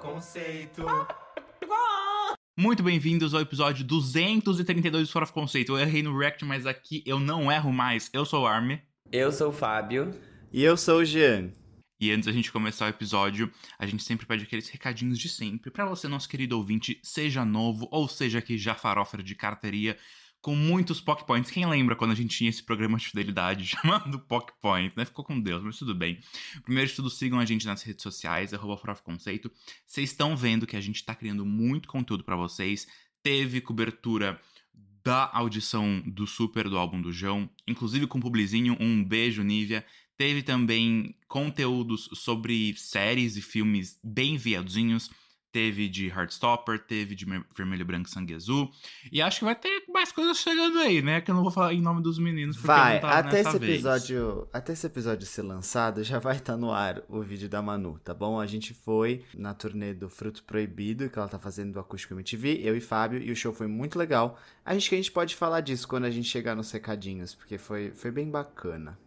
Conceito. Muito bem-vindos ao episódio 232 do Fora of Conceito. Eu errei no React, mas aqui eu não erro mais. Eu sou o Army. Eu sou o Fábio. E eu sou o Jean. E antes da gente começar o episódio, a gente sempre pede aqueles recadinhos de sempre para você, nosso querido ouvinte, seja novo ou seja que já farofa de carteiria, com muitos POC Points. Quem lembra quando a gente tinha esse programa de fidelidade chamado POC Point, né? Ficou com Deus, mas tudo bem. Primeiro de tudo, sigam a gente nas redes sociais, arroba Conceito. Vocês estão vendo que a gente tá criando muito conteúdo para vocês. Teve cobertura da audição do Super do álbum do João, inclusive com um publizinho, um beijo, Nívia. Teve também conteúdos sobre séries e filmes bem viadinhos. Teve de Heartstopper, teve de Vermelho, Branco e Sangue Azul. E acho que vai ter mais coisas chegando aí, né? Que eu não vou falar em nome dos meninos. Porque vai, não tá até esse vez. episódio. Até esse episódio ser lançado, já vai estar tá no ar o vídeo da Manu, tá bom? A gente foi na turnê do Fruto Proibido, que ela tá fazendo do Acústico MTV, eu e Fábio, e o show foi muito legal. A gente que a gente pode falar disso quando a gente chegar nos recadinhos, porque foi, foi bem bacana.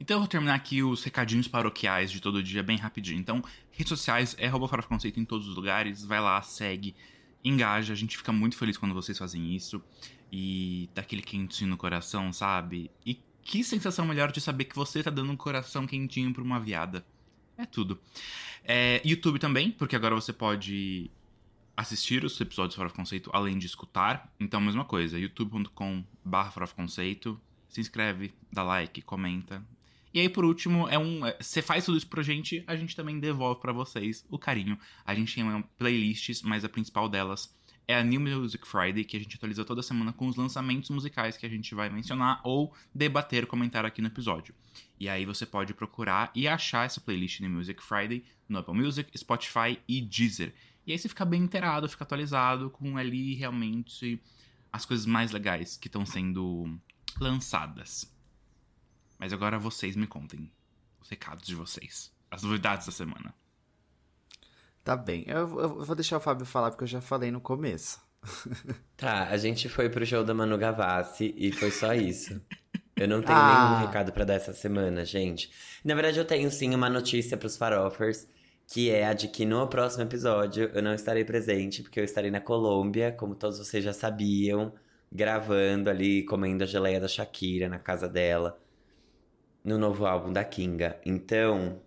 Então eu vou terminar aqui os recadinhos paroquiais de todo dia bem rapidinho. Então, redes sociais é Conceito em todos os lugares. Vai lá, segue, engaja. A gente fica muito feliz quando vocês fazem isso. E dá aquele quentinho no coração, sabe? E que sensação melhor de saber que você tá dando um coração quentinho pra uma viada. É tudo. É, YouTube também, porque agora você pode assistir os episódios Fora Conceito além de escutar. Então, mesma coisa, youtube.com/barra Conceito. Se inscreve, dá like, comenta, e aí, por último, é um. É, você faz tudo isso pra gente, a gente também devolve para vocês o carinho. A gente tem playlists, mas a principal delas é a New Music Friday, que a gente atualiza toda semana com os lançamentos musicais que a gente vai mencionar ou debater, comentar aqui no episódio. E aí você pode procurar e achar essa playlist New Music Friday no Apple Music, Spotify e Deezer. E aí você fica bem inteirado, fica atualizado com ali realmente as coisas mais legais que estão sendo lançadas. Mas agora vocês me contem os recados de vocês, as novidades da semana. Tá bem, eu, eu vou deixar o Fábio falar porque eu já falei no começo. Tá, a gente foi pro show da Manu Gavassi e foi só isso. Eu não tenho ah. nenhum recado para dar essa semana, gente. Na verdade, eu tenho sim uma notícia pros farofers, que é a de que no próximo episódio eu não estarei presente, porque eu estarei na Colômbia, como todos vocês já sabiam, gravando ali, comendo a geleia da Shakira na casa dela no novo álbum da Kinga. Então,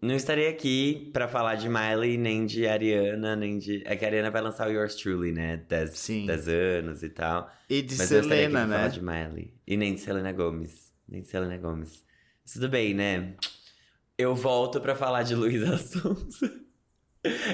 não estarei aqui para falar de Miley, nem de Ariana, nem de. É que a Ariana vai lançar o Yours Truly, né? 10 anos e tal. E de Mas Selena, né? Falar de Miley. E nem de Selena Gomes. Nem de Selena Gomes. Mas tudo bem, né? Eu volto para falar de Luísa Sonza.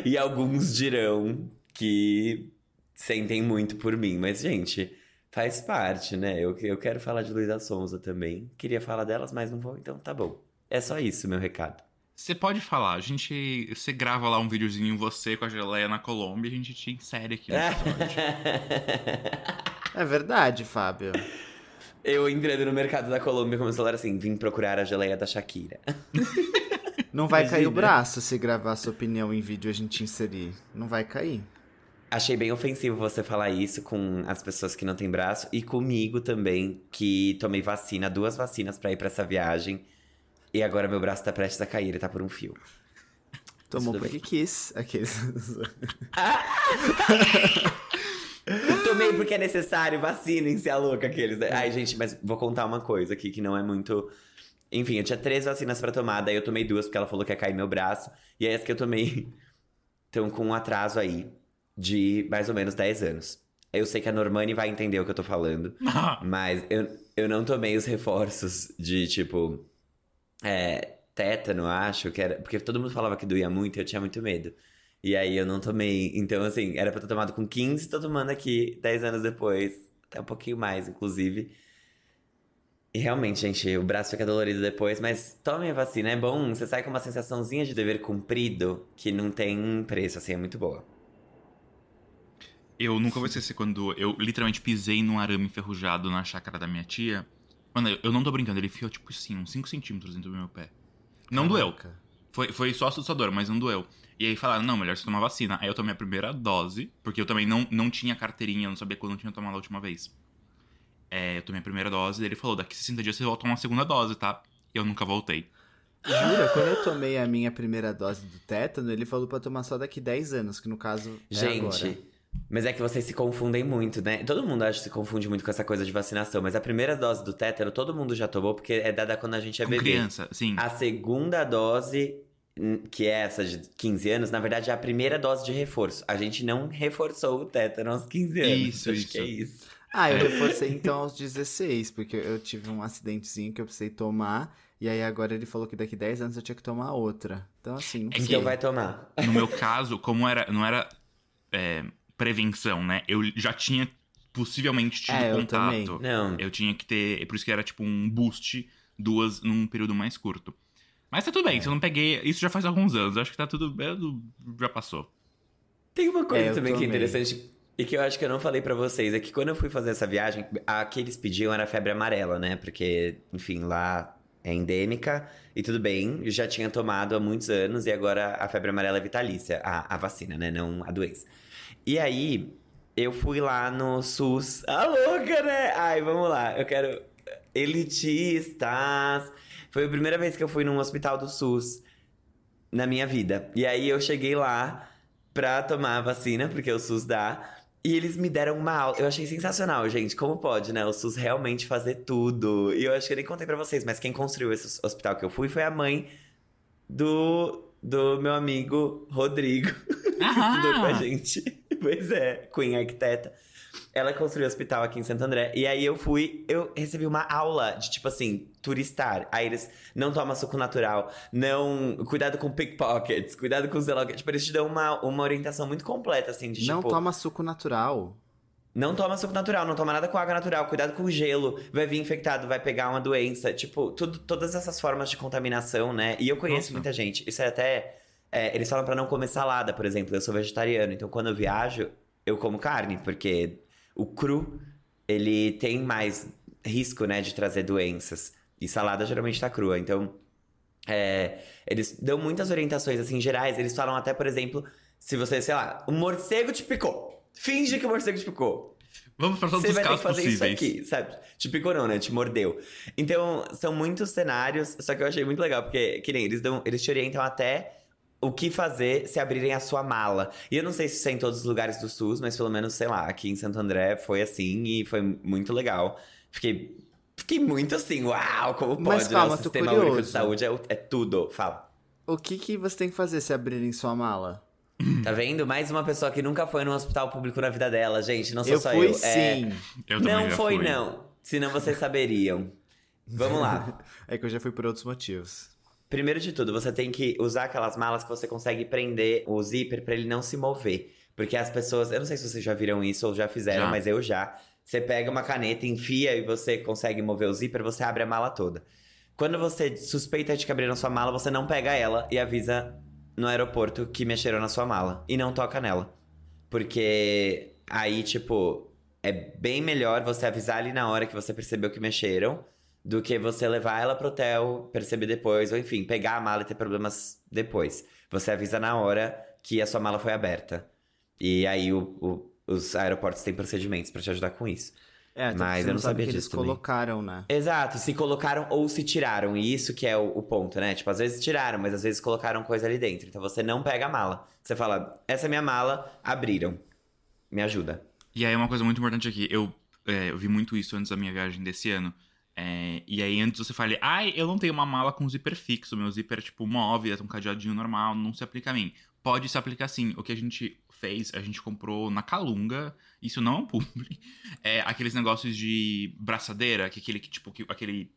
e alguns dirão que sentem muito por mim. Mas, gente, Faz parte, né? Eu, eu quero falar de Luísa Sonza também. Queria falar delas, mas não vou, então tá bom. É só isso, meu recado. Você pode falar, a gente. Você grava lá um videozinho você com a geleia na Colômbia e a gente te insere aqui no episódio. é verdade, Fábio. Eu entrando no mercado da Colômbia com o celular assim, vim procurar a geleia da Shakira. Não vai Imagina. cair o braço se gravar sua opinião em vídeo e a gente inserir. Não vai cair. Achei bem ofensivo você falar isso com as pessoas que não têm braço e comigo também, que tomei vacina, duas vacinas para ir para essa viagem. E agora meu braço tá prestes a cair, ele tá por um fio. Tomou porque bem. quis. Aqueles. Tomei porque é necessário, vacinem-se a louca aqueles. Ai, gente, mas vou contar uma coisa aqui que não é muito. Enfim, eu tinha três vacinas para tomar, daí eu tomei duas porque ela falou que ia cair meu braço. E aí as que eu tomei estão com um atraso aí de mais ou menos 10 anos. Eu sei que a Normani vai entender o que eu tô falando, mas eu, eu não tomei os reforços de tipo. É, tétano, acho que era. Porque todo mundo falava que doía muito e eu tinha muito medo. E aí eu não tomei. Então, assim, era pra ter tomado com 15, tô tomando aqui 10 anos depois. Até um pouquinho mais, inclusive. E realmente, gente, o braço fica dolorido depois, mas tomem a vacina, é bom. Você sai com uma sensaçãozinha de dever cumprido que não tem preço, assim, é muito boa. Eu nunca vou esquecer quando eu literalmente pisei num arame enferrujado na chácara da minha tia. Mano, eu não tô brincando, ele enfiou tipo assim, uns 5 centímetros dentro do meu pé. Não Caraca. doeu. Foi, foi só assustador, mas não doeu. E aí falaram, não, melhor você tomar vacina. Aí eu tomei a primeira dose, porque eu também não, não tinha carteirinha, eu não sabia quando eu tinha tomado a última vez. É, eu tomei a primeira dose, e ele falou, daqui 60 dias você volta a tomar a segunda dose, tá? E eu nunca voltei. Jura? Quando eu tomei a minha primeira dose do tétano, ele falou pra tomar só daqui 10 anos, que no caso é Gente, agora. Mas é que vocês se confundem muito, né? Todo mundo acho que se confunde muito com essa coisa de vacinação, mas a primeira dose do tétano todo mundo já tomou, porque é dada quando a gente é Com bebê. criança, sim. A segunda dose, hum, que é essa de 15 anos, na verdade é a primeira dose de reforço. A gente não reforçou o tétano aos 15 anos. Isso, acho isso. que é isso. Ah, eu É. reforcei então aos 16, porque eu tive um acidentezinho que eu precisei tomar, e aí agora ele falou que daqui 10 anos eu tinha que tomar outra. Então, assim, não É sei. Então vai tomar. No meu caso, como era, não era é, prevenção, né? Eu já tinha possivelmente tido É, eu contato. também. Não. Eu tinha que ter. é Por isso que era tipo um boost, duas num período mais curto. Mas tá tudo É. bem, se eu não peguei. Isso já faz alguns anos. Acho que tá tudo. é, Já passou. Tem uma coisa É, eu também que é interessante e que eu acho que eu não falei pra vocês, é que quando eu fui fazer essa viagem, a que eles pediam era febre amarela, né? Porque, enfim, lá é endêmica e tudo bem, eu já tinha tomado há muitos anos e agora a febre amarela é vitalícia, a, a vacina, né? Não a doença. E aí, eu fui lá no SUS. Ah, louca, né? Ai, vamos lá, eu quero. Elitistas. Foi a primeira vez que eu fui num hospital do SUS na minha vida. E aí eu cheguei lá pra tomar a vacina, porque o SUS dá. E eles me deram uma aula. Eu achei sensacional, gente. Como pode, né? O SUS realmente fazer tudo. E eu acho que eu nem contei pra vocês, mas quem construiu esse hospital que eu fui foi a mãe do, do meu amigo Rodrigo. que estudou com a gente. Pois é, Queen Arquiteta. Ela construiu o hospital aqui em Santo André. E aí eu fui, eu recebi uma aula de tipo assim, turistar. Aí eles não toma suco natural, não. Cuidado com pickpockets, cuidado com os zelotes. Tipo, eles te dão uma, uma orientação muito completa, assim, de Não tipo. toma suco natural. Não toma suco natural, não toma nada com água natural, cuidado com o gelo, vai vir infectado, vai pegar uma doença. Tipo, tudo, todas essas formas de contaminação, né? E eu conheço Nossa. muita gente. Isso é até. É, eles falam pra não comer salada, por exemplo. Eu sou vegetariano, então quando eu viajo, eu como carne, porque o cru, ele tem mais risco, né, de trazer doenças. E salada geralmente tá crua, então. é, eles dão muitas orientações, assim, gerais. Eles falam até, por exemplo, se você, sei lá, um morcego te picou. Finge que o morcego te picou. Vamos pra todos Você os vai ter que casos fazer possíveis. isso aqui, sabe? Te picou não, né? Te mordeu. Então, são muitos cenários, só que eu achei muito legal, porque, que nem, eles, dão, eles te orientam até o que fazer se abrirem a sua mala. E eu não sei se isso é em todos os lugares do SUS, mas pelo menos, sei lá, aqui em Santo André foi assim e foi muito legal. Fiquei, fiquei muito assim, uau, como pode, Mas né? calma, O tô sistema único de curioso. saúde é, o- é tudo. Fala. O que, que você tem que fazer se abrirem sua mala? Tá vendo? Mais uma pessoa que nunca foi num hospital público na vida dela, gente. Não sou eu só fui eu. É, sim. Eu também não foi, fui. não. Senão vocês saberiam. Vamos lá. É que eu já fui por outros motivos. Primeiro de tudo, você tem que usar aquelas malas que você consegue prender o zíper pra ele não se mover. Porque as pessoas, eu não sei se vocês já viram isso ou já fizeram, Já. mas eu já. Você pega uma caneta, enfia e você consegue mover o zíper, você abre a mala toda. Quando você suspeita de que abriram sua mala, você não pega ela e avisa no aeroporto que mexeram na sua mala e não toca nela. Porque aí, tipo, é bem melhor você avisar ali na hora que você percebeu que mexeram do que você levar ela pro hotel, perceber depois, ou enfim, pegar a mala e ter problemas depois. Você avisa na hora que a sua mala foi aberta. E aí o- o- os aeroportos têm procedimentos pra te ajudar com isso. É, até Mas eu não não sabe sabia que eles disso também. colocaram, né? Exato, se colocaram ou se tiraram, e isso que é o, o ponto, né? Tipo, às vezes tiraram, mas às vezes colocaram coisa ali dentro. Então você não pega a mala. Você fala, essa é minha mala, abriram. Me ajuda. E aí, uma coisa muito importante aqui, eu, é, eu vi muito isso antes da minha viagem desse ano. É, e aí, antes você fala, ai, eu não tenho uma mala com zíper fixo, meu zíper é tipo móvel, é um cadeadinho normal, não se aplica a mim. Pode se aplicar sim. O que a gente fez, a gente comprou na Calunga, isso não é um publi, é aqueles negócios de braçadeira, que aquele que, tipo, que, aquele.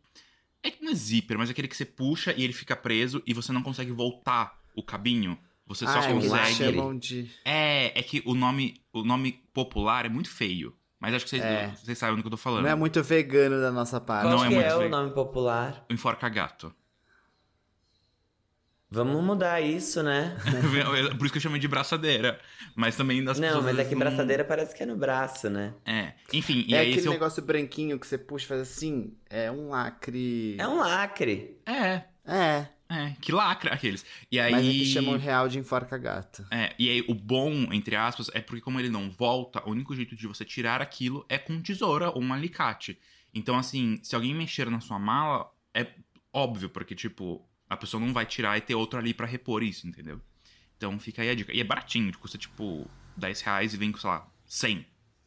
É que não é zíper, mas aquele que você puxa e ele fica preso e você não consegue voltar o cabinho. Você só ah, é eles consegue. de... É, é que o nome, o nome popular é muito feio. Mas acho que vocês, É. vocês sabem do que eu tô falando. Não é muito vegano da nossa parte. Qual Não é que muito é o nome popular? Enforca gato. Vamos mudar isso, né? Por isso que eu chamei de braçadeira. Mas também das não, mas é que não- braçadeira parece que é no braço, né? É. Enfim, e é aí aquele é negócio branquinho que você puxa e faz assim. É um lacre. É um lacre. É, É, é. Que lacra aqueles. E aí. mas aqui chamam real de enforca gato. É, e aí o bom, entre aspas, é porque como ele não volta, o único jeito de você tirar aquilo é com tesoura ou um alicate. Então, assim, se alguém mexer na sua mala, é óbvio, porque, tipo, A pessoa não vai tirar e ter outro ali pra repor isso, entendeu? Então fica aí a dica. E é baratinho, custa tipo 10 reais e vem com, sei lá, 100.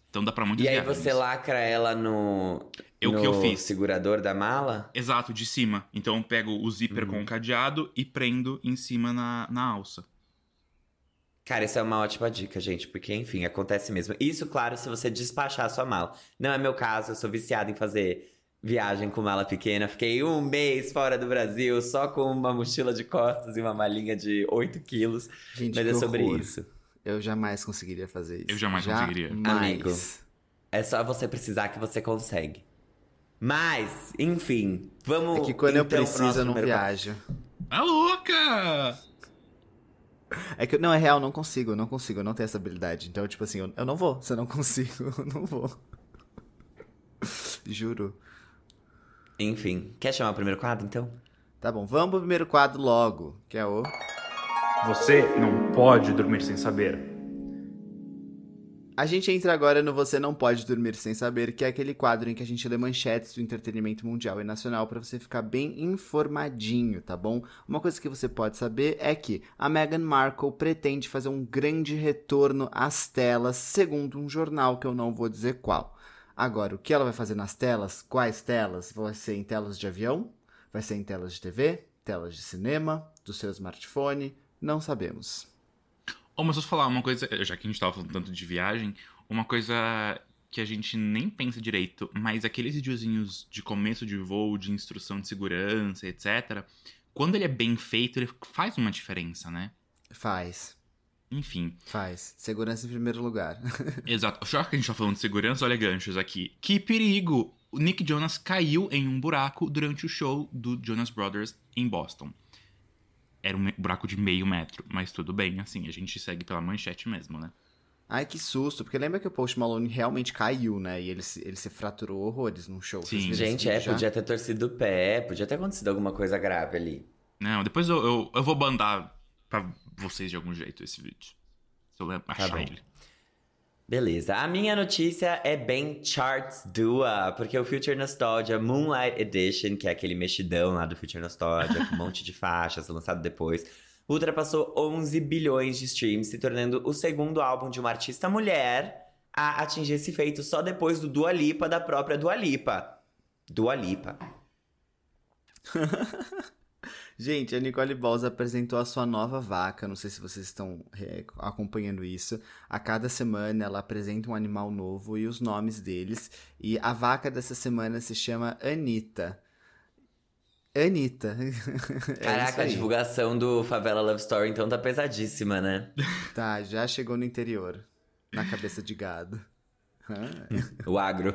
Então dá pra muitas E aí viagens. você lacra ela no, Eu no que eu fiz. segurador da mala? Exato, de cima. Então eu pego o zíper Uhum. com o cadeado e prendo em cima na, na alça. Cara, isso é uma ótima dica, gente, porque, enfim, acontece mesmo. Isso, claro, se você despachar a sua mala. Não é meu caso, eu sou viciado em fazer viagem com mala pequena. Fiquei um mês fora do Brasil, só com uma mochila de costas e uma malinha de 8 quilos. Gente, Mas que é sobre horror. isso. Eu jamais conseguiria fazer isso. Eu jamais conseguiria. Amigo. Jamais. É só você precisar que você consegue. Mas, enfim, vamos. É que quando eu então, nosso preciso, eu não primeiro viajo. Tá louca! É que, não, é real, eu não consigo, eu não consigo, eu não tenho essa habilidade. Então, tipo assim, eu, eu não vou, se eu não consigo, eu não vou. Juro. Enfim, quer chamar o primeiro quadro, então? Tá bom, vamos pro primeiro quadro logo, que é o. Você não pode dormir sem saber. A gente entra agora no Você Não Pode Dormir Sem Saber, que é aquele quadro em que a gente lê manchetes do entretenimento mundial e nacional pra você ficar bem informadinho, tá bom? Uma coisa que você pode saber é que a Meghan Markle pretende fazer um grande retorno às telas, segundo um jornal que eu não vou dizer qual. Agora, o que ela vai fazer nas telas? Quais telas? Vai ser em telas de avião? Vai ser em telas de TV? Telas de cinema? Do seu smartphone? Não sabemos. Ô, mas posso falar uma coisa, já que a gente tava falando tanto de viagem, uma coisa que a gente nem pensa direito, mas aqueles videozinhos de começo de voo, de instrução de segurança, etc., quando ele é bem feito, ele faz uma diferença, né? Faz. Enfim, Faz. Segurança em primeiro lugar. exato. Já que a gente tá falando de segurança, olha ganchos aqui. Que perigo! O Nick Jonas caiu em um buraco durante o show do Jonas Brothers em Boston. Era um buraco de meio metro, mas tudo bem, assim, a gente segue pela manchete mesmo, né? Ai, que susto, porque lembra que o Post Malone realmente caiu, né? E ele se, ele se fraturou horrores num show. Sim. Gente, é, já? podia ter torcido o pé, podia ter acontecido alguma coisa grave ali. Não, depois eu, eu, eu vou bandar pra vocês de algum jeito esse vídeo. Se eu achar bom. ele. Beleza, a minha notícia é bem charts dua, porque o Future Nostalgia Moonlight Edition, que é aquele mexidão lá do Future Nostalgia, com um monte de faixas, lançado depois, ultrapassou 11 bilhões de streams, se tornando o segundo álbum de uma artista mulher a atingir esse feito só depois do Dua Lipa, da própria Dua Lipa. Dua Lipa. Gente, a Nicole Balls apresentou a sua nova vaca. Não sei se vocês estão é, acompanhando isso. A cada semana ela apresenta um animal novo e os nomes deles. E a vaca dessa semana se chama Anitta. Anitta. É Caraca, isso a divulgação do Favela Love Story então tá pesadíssima, né? Tá, já chegou no interior. Na cabeça de gado. O agro.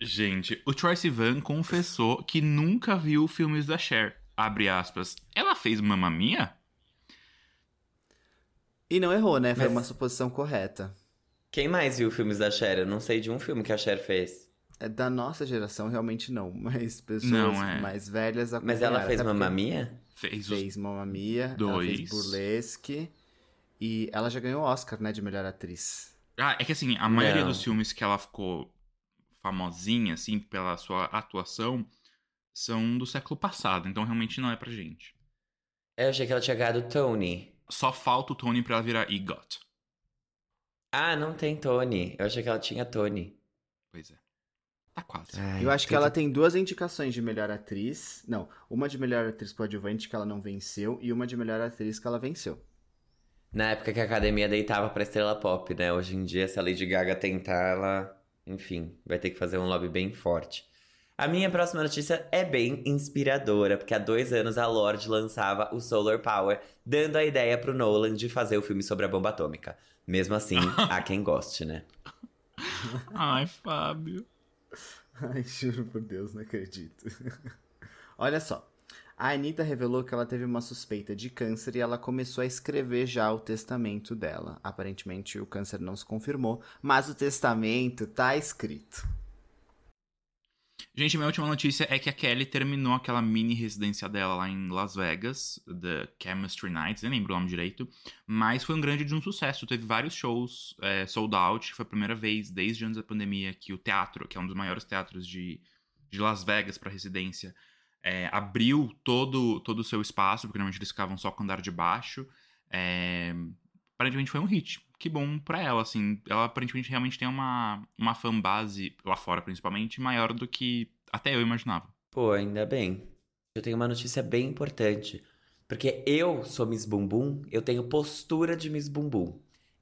Gente, o Troy Sivan confessou que nunca viu filmes da Cher. Abre aspas. Ela fez Mamma Mia? E não errou, né? Foi Mas- uma suposição correta. Quem mais viu filmes da Cher? Eu não sei de um filme que a Cher fez. É, Da nossa geração, realmente não. Mas pessoas Não, é. mais velhas Mas ela acompanharam, fez Mamma Mia? Fez. Fez Mamma Mia, ela Dois. fez Burlesque. E ela já ganhou o Oscar, né, de melhor atriz. Ah, é que assim, a maioria Não. dos filmes que ela ficou famosinha, assim, pela sua atuação, são do século passado. Então realmente não é pra gente. Eu achei que ela tinha ganhado Tony. Só falta o Tony pra ela virar EGOT. Ah, não tem Tony. Eu achei que ela tinha Tony. Pois é. Tá quase. Ai, Eu acho que ela tem duas indicações de melhor atriz. Não, uma de melhor atriz coadjuvante que ela não venceu e uma de melhor atriz que ela venceu. Na época que a academia deitava pra estrela pop, né? Hoje em dia, se a Lady Gaga tentar, ela. Enfim, vai ter que fazer um lobby bem forte. A minha próxima notícia é bem inspiradora, porque há dois anos a Lorde lançava o Solar Power, dando a ideia pro Nolan de fazer o filme sobre a bomba atômica. Mesmo assim, há quem goste, né? Ai, Fábio. Ai, juro por Deus, não acredito. Olha só. A Anitta revelou que ela teve uma suspeita de câncer e ela começou a escrever já o testamento dela. Aparentemente o câncer não se confirmou, mas o testamento tá escrito. Gente, minha última notícia é que a Kelly terminou aquela mini residência dela lá em Las Vegas, The Chemistry Nights, nem lembro o nome direito, mas foi um grande de um sucesso. Teve vários shows é, sold out, foi a primeira vez desde antes da pandemia que o teatro, que é um dos maiores teatros de, de Las Vegas para residência, é, abriu todo, todo o seu espaço, porque normalmente eles ficavam só com o andar de baixo. É, aparentemente foi um hit. Que bom pra ela, assim. Ela aparentemente realmente tem uma, uma fanbase, lá fora principalmente, maior do que até eu imaginava. Pô, ainda bem. Eu tenho uma notícia bem importante. Porque eu sou Miss Bumbum, eu tenho postura de Miss Bumbum.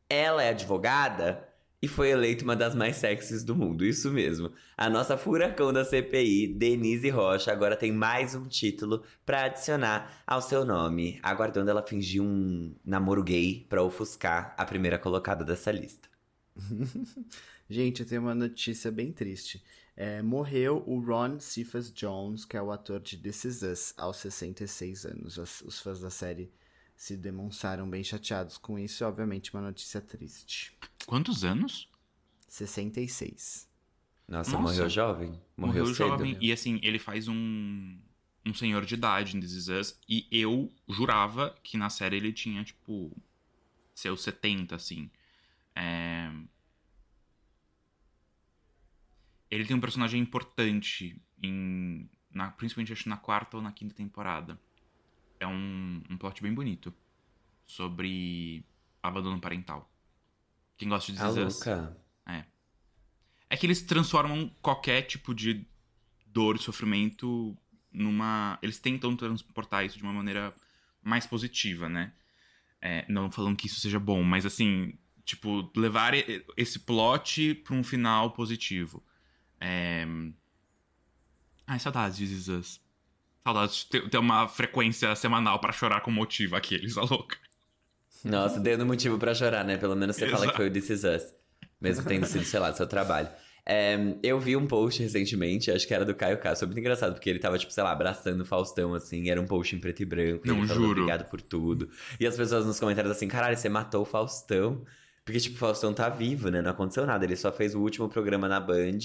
Ela é advogada e foi eleita uma das mais sexys do mundo, isso mesmo. A nossa furacão da CPI, Denise Rocha, agora tem mais um título pra adicionar ao seu nome, aguardando ela fingir um namoro gay pra ofuscar a primeira colocada dessa lista. Gente, eu tenho uma notícia bem triste. É, morreu o Ron Cephas Jones, que é o ator de This Is Us, aos 66 anos. Os, os fãs da série se demonstraram bem chateados com isso e, obviamente, uma notícia triste. Quantos anos? 66. Nossa, Nossa. morreu jovem? Morreu, cedo, jovem. né? E assim, ele faz um, um senhor de idade em This Is Us. E eu jurava que na série ele tinha, tipo, seus 70, assim. É... Ele tem um personagem importante, em, na, principalmente acho na quarta ou na quinta temporada. É um, um plot bem bonito. Sobre abandono parental. Quem gosta de A This Is Us louca. é que eles transformam qualquer tipo de dor e sofrimento numa. Eles tentam transportar isso de uma maneira mais positiva, né? É, não falando que isso seja bom, mas assim, tipo, levar esse plot pra um final positivo. É... Ai, saudades de This Is Us. Saudades de ter, uma frequência semanal pra chorar com motivo aqueles, a louca. Nossa, dando motivo pra chorar, né? Pelo menos você fala Exato. que foi o This Is Us. Mesmo tendo sido, sei lá, seu trabalho. É, eu vi um post recentemente, acho que era do Caio Castro, foi muito engraçado, porque ele tava, tipo, sei lá, abraçando o Faustão, assim, era um post em preto e branco, Não, ele juro. obrigado por tudo. E as pessoas nos comentários assim, caralho, você matou o Faustão. Porque, tipo, o Faustão tá vivo, né? Não aconteceu nada, ele só fez o último programa na Band.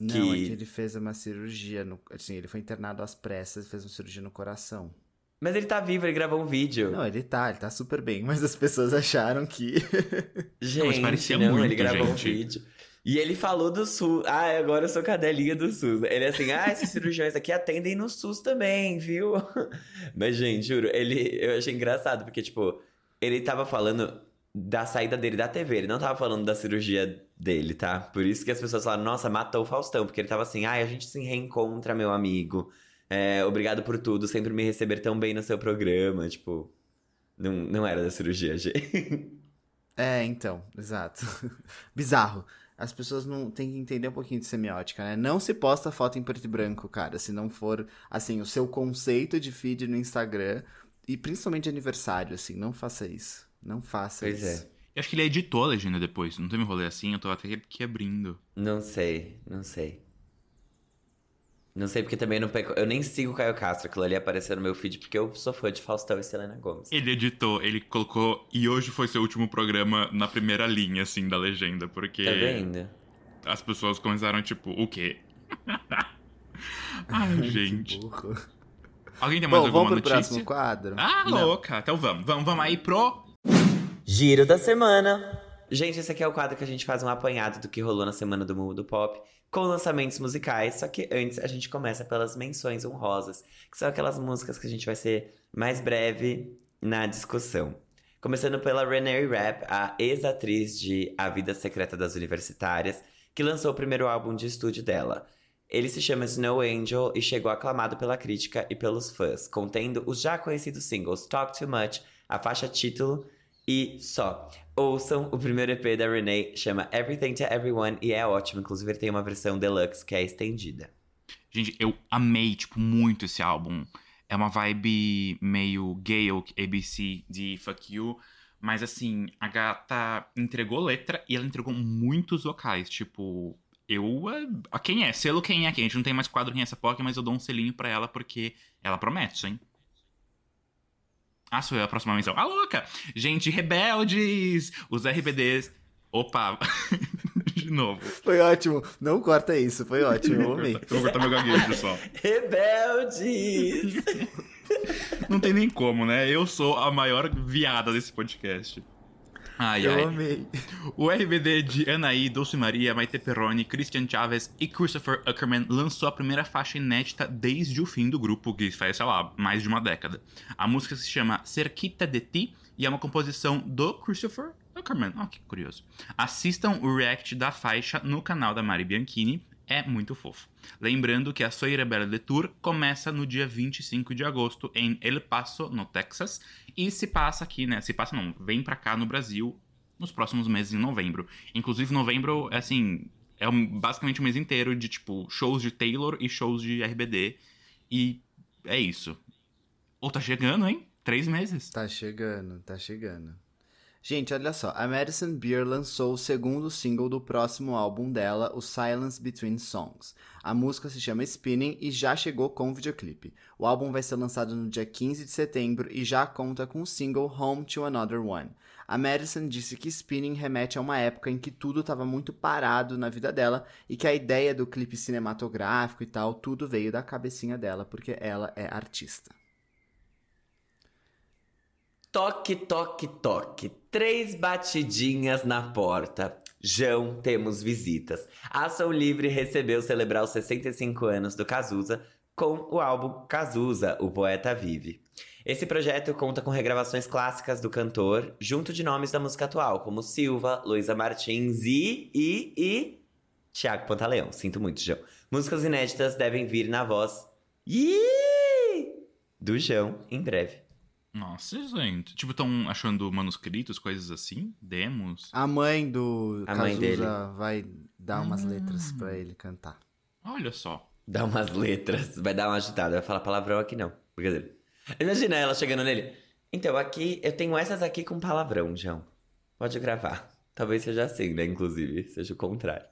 Não, Que- é que ele fez uma cirurgia. No, assim, ele foi internado às pressas e fez uma cirurgia no coração. Mas ele tá vivo, ele gravou um vídeo. Não, ele tá, ele tá super bem, mas as pessoas acharam que. Gente, mas parecia não, muito, ele gravou um gente. vídeo. E ele falou do SUS. Ah, agora eu sou cadelinha do SUS. Ele é assim, ah, esses cirurgiões aqui atendem no SUS também, viu? Mas, gente, juro, ele, eu achei engraçado, porque, tipo, ele tava falando da saída dele da TV, ele não tava falando da cirurgia dele, tá? Por isso que as pessoas falaram, nossa, matou o Faustão, porque ele tava assim, ai, a gente se reencontra, meu amigo. É, obrigado por tudo, sempre me receber tão bem no seu programa, tipo. Não, não era da cirurgia, gente. É, então, exato. Bizarro. As pessoas não têm que entender um pouquinho de semiótica, né? Não se posta foto em preto e branco, cara, se não for, assim, o seu conceito de feed no Instagram e principalmente de aniversário, assim, não faça isso. Não faça Pois isso. é. Eu acho que ele editou a legenda depois. Não teve um rolê assim, eu tô até aqui abrindo. Não sei, não sei. Não sei porque também não pego. Eu nem sigo o Caio Castro, aquilo ali apareceu no meu feed porque eu sou fã de Faustão e Selena Gomes. Ele editou, ele colocou. E hoje foi seu último programa na primeira linha, assim, da legenda, porque Tá vendo? as pessoas começaram, tipo, o quê? Ai, Que gente. burro. Alguém tem mais Bom, alguma vamos pro notícia? próximo quadro? Ah, Não. louca! Então vamos, vamos, vamos aí pro. Giro da semana. Gente, esse aqui é o quadro que a gente faz um apanhado do que rolou na semana do mundo pop, com lançamentos musicais. Só que antes a gente começa pelas menções honrosas, que são aquelas músicas que a gente vai ser mais breve na discussão. Começando pela Renee Rapp, a ex-atriz de A Vida Secreta das Universitárias, que lançou o primeiro álbum de estúdio dela. Ele se chama Snow Angel e chegou aclamado pela crítica e pelos fãs, contendo os já conhecidos singles Talk Too Much, a faixa título e só. Ouçam o primeiro EP da Renee, chama Everything to Everyone e é ótimo. Inclusive, ele tem uma versão deluxe que é estendida. Gente, eu amei, tipo, muito esse álbum. É uma vibe meio Gale, ABC de Fuck You. Mas assim, a gata entregou letra e ela entregou muitos vocais. Tipo, eu. ah, Quem é? Selo quem é quem? A gente não tem mais quadro quem é essa POC, mas eu dou um selinho pra ela porque ela promete, hein? Ah, sou eu a próxima menção. Ah, louca! Gente, rebeldes! Os RBDs. Opa! De novo. Foi ótimo. Não corta isso, foi ótimo, eu amei. Eu vou cortar meu gaguejo só. Rebeldes! Não tem nem como, né? Eu sou a maior viada desse podcast. Ai, Eu ai. amei. O RBD de Anaí, Dulce Maria, Maite Perrone, Christian Chaves e Christopher Uckerman lançou a primeira faixa inédita desde o fim do grupo, que faz, sei lá, mais de uma década. A música se chama Cerquita de Ti e é uma composição do Christopher Uckerman. Oh, que curioso. Assistam o react da faixa no canal da Mari Bianchini, é muito fofo. Lembrando que a Soy Rebelde Tour começa no dia 25 de agosto em El Paso, no Texas, e se passa aqui, né? Se passa não, vem pra cá no Brasil nos próximos meses em novembro. Inclusive, novembro, assim, é um- basicamente um mês inteiro de, tipo, shows de Taylor e shows de RBD. E é isso. Ou tá chegando, hein? Três meses. Tá chegando, tá chegando. Gente, olha só, a Madison Beer lançou o segundo single do próximo álbum dela, o Silence Between Songs. A música se chama Spinning e já chegou com videoclipe. O álbum vai ser lançado no dia 15 de setembro e já conta com o single Home to Another One. A Madison disse que Spinning remete a uma época em que tudo estava muito parado na vida dela e que a ideia do clipe cinematográfico e tal, tudo veio da cabecinha dela, porque ela é artista. Toque, toque, toque. Três batidinhas na porta. João, temos visitas. Ação Livre recebeu celebrar os 65 anos do Cazuza com o álbum Cazuza, o Poeta Vive. Esse projeto conta com regravações clássicas do cantor, junto de nomes da música atual, como Silva, Luísa Martins e, e, e... Tiago Pantaleão. Sinto muito, João. Músicas inéditas devem vir na voz... Ih! Do João, em breve. Nossa, gente. Tipo, estão achando manuscritos, coisas assim? Demos? A mãe do A mãe dele. Vai dar umas Hum. letras pra ele cantar. Olha só. Dá umas letras, vai dar uma agitada, vai falar palavrão aqui não. Brincadeira. Imagina ela chegando nele. Então, aqui, eu tenho essas aqui com palavrão, João. Pode gravar. Talvez seja assim, né? Inclusive, seja o contrário.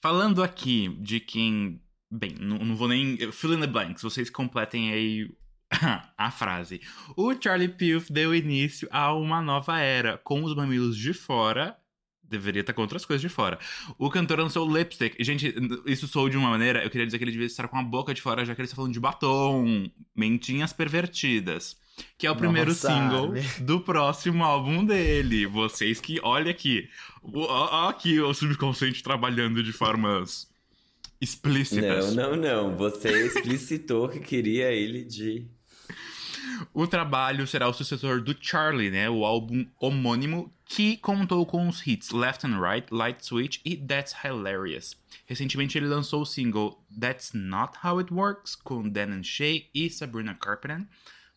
Falando aqui de quem. Bem, não, não vou nem. Fill in the blanks, vocês completem aí a frase. O Charlie Puth deu início a uma nova era, com os mamilos de fora. Deveria estar com outras coisas de fora. O cantor lançou Lipstick. Gente, isso soou de uma maneira. Eu queria dizer que ele devia estar com a boca de fora, já que ele está falando de batom. Mentinhas pervertidas. Que é o primeiro Nossa, single Armin. do próximo álbum dele. Vocês que. Olha aqui. Ó aqui o subconsciente trabalhando de formas explícitas. Não, não, não. Você explicitou que queria ele de. O trabalho será o sucessor do Charlie, né? O álbum homônimo que contou com os hits Left and Right, Light Switch e That's Hilarious. Recentemente ele lançou o single That's Not How It Works com Dan Shay e Sabrina Carpenter,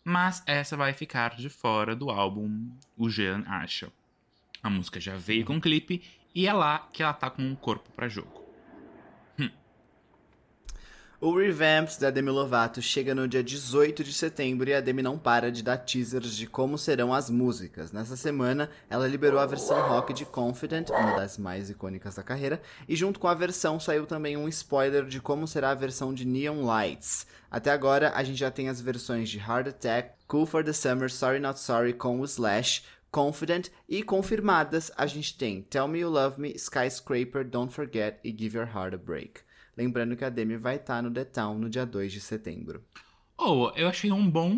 mas essa vai ficar de fora do álbum, o Jean acha. A música já veio com clipe e é lá que ela tá com um corpo pra jogo. O Revamped da Demi Lovato chega no dia 18 de setembro e a Demi não para de dar teasers de como serão as músicas. Nessa semana, ela liberou a versão rock de Confident, uma das mais icônicas da carreira, e junto com a versão saiu também um spoiler de como será a versão de Neon Lights. Até agora, a gente já tem as versões de Heart Attack, Cool for the Summer, Sorry Not Sorry com o Slash, Confident e confirmadas a gente tem Tell Me You Love Me, Skyscraper, Don't Forget e Give Your Heart a Break. Lembrando que a Demi vai estar no The Town no dia 2 de setembro. Oh, eu achei um bom.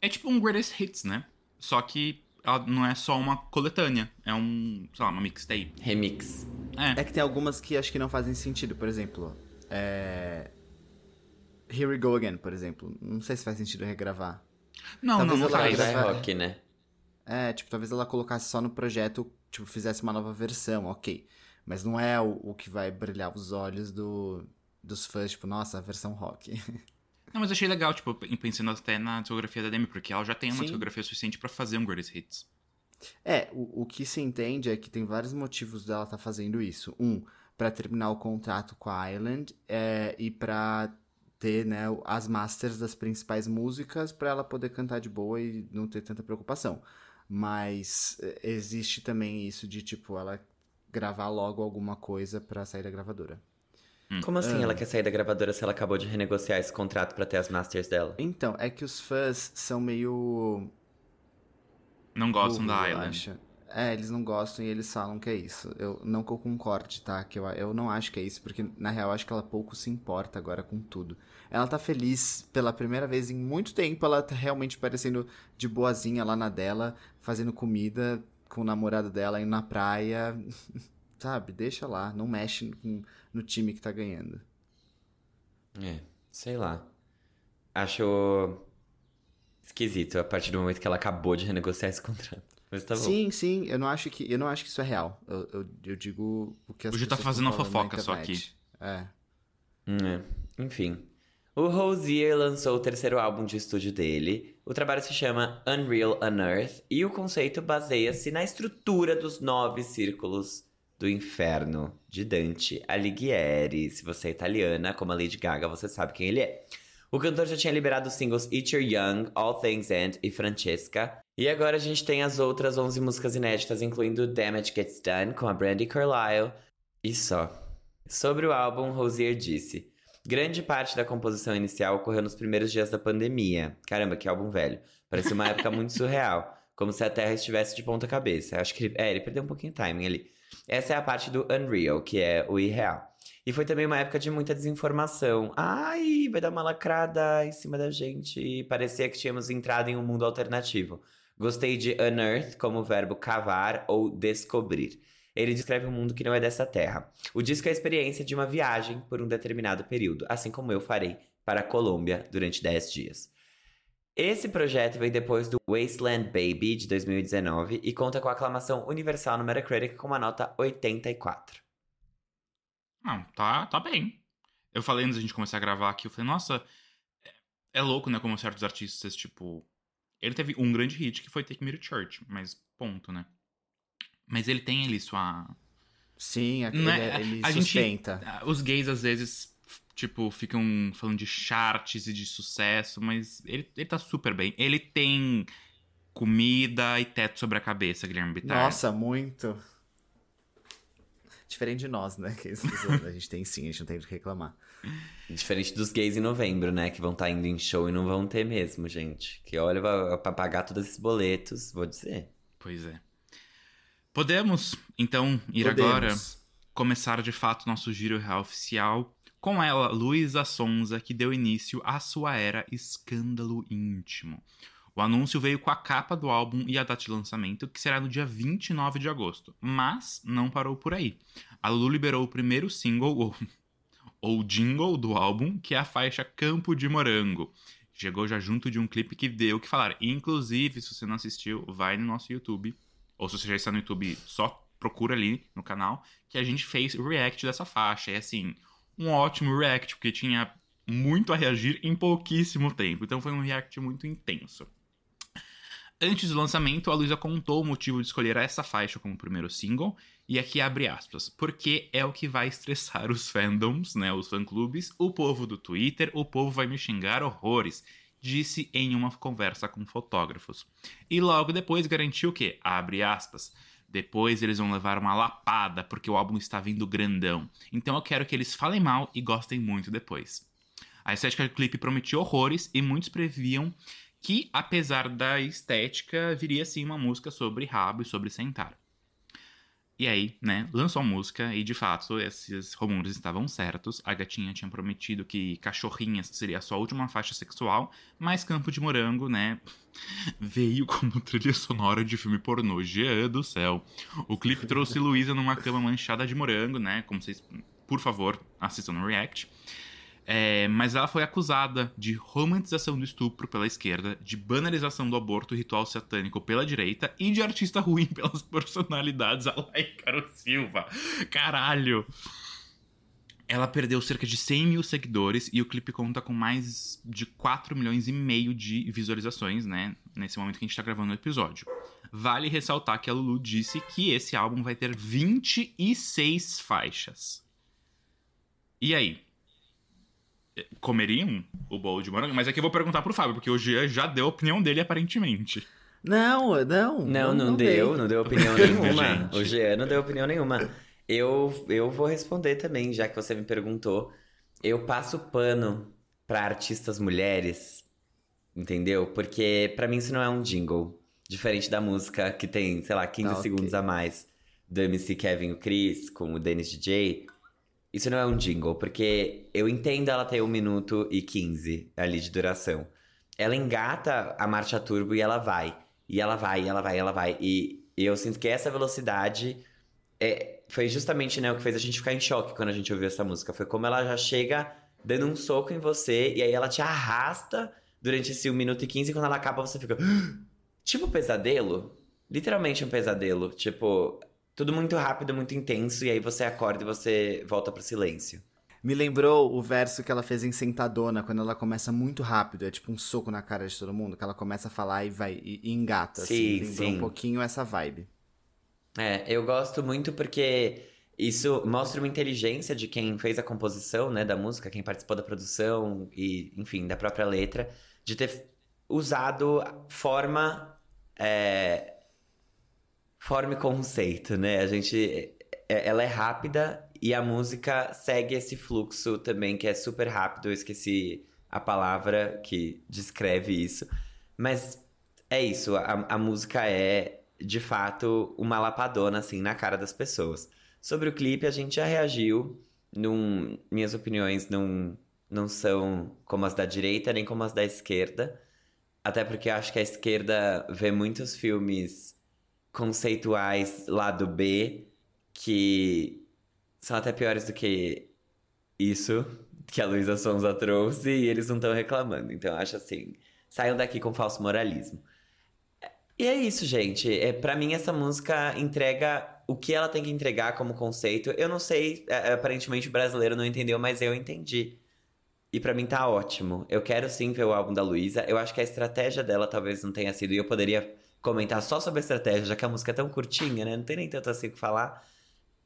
É tipo um Greatest Hits, né? Só que ela não é só uma coletânea, é um, sei lá, uma mixtape. Remix. É, É que tem algumas que acho que não fazem sentido. Por exemplo, é... Here We Go Again, por exemplo. Não sei se faz sentido regravar. não, talvez não, não faz. Mas é rock, né? É, tipo, talvez ela colocasse só no projeto, tipo, fizesse uma nova versão, ok. Mas não é o, o que vai brilhar os olhos do, dos fãs, tipo, nossa, a versão rock. Não, mas achei legal, tipo, pensando até na discografia da Demi, porque ela já tem uma Sim. discografia suficiente pra fazer um Greatest Hits. É, o, o que se entende é que tem vários motivos dela estar fazendo isso. Um, pra terminar o contrato com a Island é, e pra ter né, as masters das principais músicas pra ela poder cantar de boa e não ter tanta preocupação. Mas é, existe também isso de, tipo, ela gravar logo alguma coisa pra sair da gravadora. Como assim ela quer sair da gravadora se ela acabou de renegociar esse contrato pra ter as masters dela? Então, é que os fãs são meio Não gostam da Island. acho. É, eles não gostam e eles falam que é isso. Eu não que eu concorde, tá? Que eu, eu não acho que é isso, porque na real acho que ela pouco se importa agora com tudo. Ela tá feliz pela primeira vez em muito tempo, ela tá realmente parecendo de boazinha lá na dela, fazendo comida com o namorado dela indo na praia. Sabe? Deixa lá, não mexe no, no time que tá ganhando. É, sei lá. Acho esquisito a partir do momento que ela acabou de renegociar esse contrato. Mas tá bom. Sim, sim, eu não acho que, eu não acho que isso é real. Eu, eu, eu digo o que as Hoje tá pessoas fazendo estão uma fofoca só internet. É. É, enfim. O Rosier lançou o terceiro álbum de estúdio dele. O trabalho se chama Unreal Unearth e o conceito baseia-se na estrutura dos nove círculos do inferno de Dante Alighieri. Se você é italiana, como a Lady Gaga, você sabe quem ele é. O cantor já tinha liberado os singles Eat Your Young, All Things End e Francesca. E agora a gente tem as outras 11 músicas inéditas, incluindo Damage Gets Done, com a Brandy Carlisle. E só. Sobre o álbum, Rosier disse... Grande parte da composição inicial ocorreu nos primeiros dias da pandemia. Caramba, que álbum velho. Parecia uma época muito surreal. Como se a Terra estivesse de ponta cabeça. Acho que ele, é, ele perdeu um pouquinho de timing ali. Essa é a parte do Unreal, que é o irreal. E foi também uma época de muita desinformação. Ai, vai dar uma lacrada em cima da gente. Parecia que tínhamos entrado em um mundo alternativo. Gostei de unearth como verbo cavar ou descobrir. Ele descreve um mundo que não é dessa terra. O disco é a experiência de uma viagem por um determinado período, assim como eu farei para a Colômbia durante 10 dias. Esse projeto vem depois do Wasteland Baby de 2019 e conta com a aclamação universal no Metacritic com uma nota 84. Não, tá, tá bem. Eu falei antes da gente começar a gravar aqui, eu falei, nossa, é, é louco, né? Como certos artistas, tipo. Ele teve um grande hit que foi Take Me to Church, mas ponto, né? Mas ele tem ali sua. Sim, a- Não ele, é- ele a gente- sustenta. Ah, Os gays às vezes, tipo, ficam falando de charts e de sucesso, mas ele, ele tá super bem. Ele tem comida e teto sobre a cabeça, Guilherme Bittar. Nossa, muito. Diferente de nós, né? Que a gente tem sim, a gente não tem o que reclamar. Diferente dos gays em novembro, né? Que vão estar indo em show e não vão ter mesmo, gente. Que olha, pra pra pagar todos esses boletos, vou dizer. Pois é. Podemos, então, ir Podemos. agora começar de fato nosso giro real oficial com ela, Luísa Sonza, que deu início à sua era escândalo íntimo. O anúncio veio com a capa do álbum e a data de lançamento, que será no dia 29 de agosto. Mas não parou por aí. A Lulu liberou o primeiro single, ou, ou jingle do álbum, que é a faixa Campo de Morango. Chegou já junto de um clipe que deu o que falar. Inclusive, se você não assistiu, vai no nosso YouTube. Ou se você já está no YouTube, só procura ali no canal, que a gente fez o react dessa faixa. É assim, um ótimo react, porque tinha muito a reagir em pouquíssimo tempo. Então foi um react muito intenso. Antes do lançamento, a Luísa contou o motivo de escolher essa faixa como primeiro single, e aqui abre aspas, porque é o que vai estressar os fandoms, né, os fã-clubes, o povo do Twitter, o povo vai me xingar horrores, disse em uma conversa com fotógrafos. E logo depois garantiu que, abre aspas, depois eles vão levar uma lapada porque o álbum está vindo grandão. Então eu quero que eles falem mal e gostem muito depois. A estética do clipe prometia horrores e muitos previam que, apesar da estética, viria sim uma música sobre rabo e sobre sentar. E aí, né, lançou a música e de fato esses rumores estavam certos. A gatinha tinha prometido que Cachorrinhas seria a sua última faixa sexual, mas Campo de Morango, né, veio como trilha sonora de filme pornô. Jean do céu. O clipe trouxe Luísa numa cama manchada de morango, né, como vocês, por favor, assistam no React. É, mas ela foi acusada de romantização do estupro pela esquerda, de banalização do aborto e ritual satânico pela direita e de artista ruim pelas personalidades. Alai Caro Silva. Caralho! Ela perdeu cerca de 100 mil seguidores e o clipe conta com mais de 4 milhões e meio de visualizações, né? Nesse momento que a gente tá gravando o episódio. Vale ressaltar que a Lulu disse que esse álbum vai ter 26 faixas. E aí? Comeriam o bowl de morango? Mas aqui eu vou perguntar pro Fábio, porque o Jean já deu a opinião dele, aparentemente. Não, não. Não, não, deu, dei. não deu opinião nenhuma. O Jean não deu opinião nenhuma. Eu, eu vou responder também, já que você me perguntou. Eu passo pano pra artistas mulheres, entendeu? Porque pra mim isso não é um jingle. Diferente da música que tem, sei lá, 15 Tá, ok. segundos a mais do MC Kevin e o Chris com o Dennis DJ. Isso não é um jingle, porque eu entendo ela ter 1 minuto e 15 ali de duração. Ela engata a marcha turbo e ela vai. E ela vai, e ela vai, e ela vai. E, e eu sinto que essa velocidade é, foi justamente né, o que fez a gente ficar em choque quando a gente ouviu essa música. Foi como ela já chega dando um soco em você e aí ela te arrasta durante esse 1 minuto e 15 e quando ela acaba você fica. Tipo pesadelo? Literalmente um pesadelo. Tipo, tudo muito rápido, muito intenso e aí você acorda e você volta pro silêncio. Me lembrou o verso que ela fez em Sentadona, quando ela começa muito rápido, é tipo um soco na cara de todo mundo, que ela começa a falar e vai e, e engata, assim. Sim, Lembrou sim. um pouquinho essa vibe. É, eu gosto muito porque isso mostra uma inteligência de quem fez a composição, né, da música, quem participou da produção e, enfim, da própria letra, de ter usado forma, é, forma e conceito, né? A gente, é- ela é rápida e a música segue esse fluxo também que é super rápido. Eu esqueci a palavra que descreve isso, mas é isso. A, a música é de fato uma lapadona assim na cara das pessoas. Sobre o clipe a gente já reagiu. Num, minhas opiniões não, não são como as da direita nem como as da esquerda. Até porque acho que a esquerda vê muitos filmes conceituais lado B que são até piores do que isso que a Luísa Sonza trouxe e eles não estão reclamando. Então eu acho assim, saiam daqui com falso moralismo. E é isso, gente. É, para mim, essa música entrega o que ela tem que entregar como conceito. Eu não sei, é, aparentemente o brasileiro não entendeu, mas eu entendi. E pra mim tá ótimo. Eu quero sim ver o álbum da Luísa. Eu acho que a estratégia dela talvez não tenha sido. E eu poderia comentar só sobre a estratégia, já que a música é tão curtinha, né? Não tem nem tanto assim o que falar.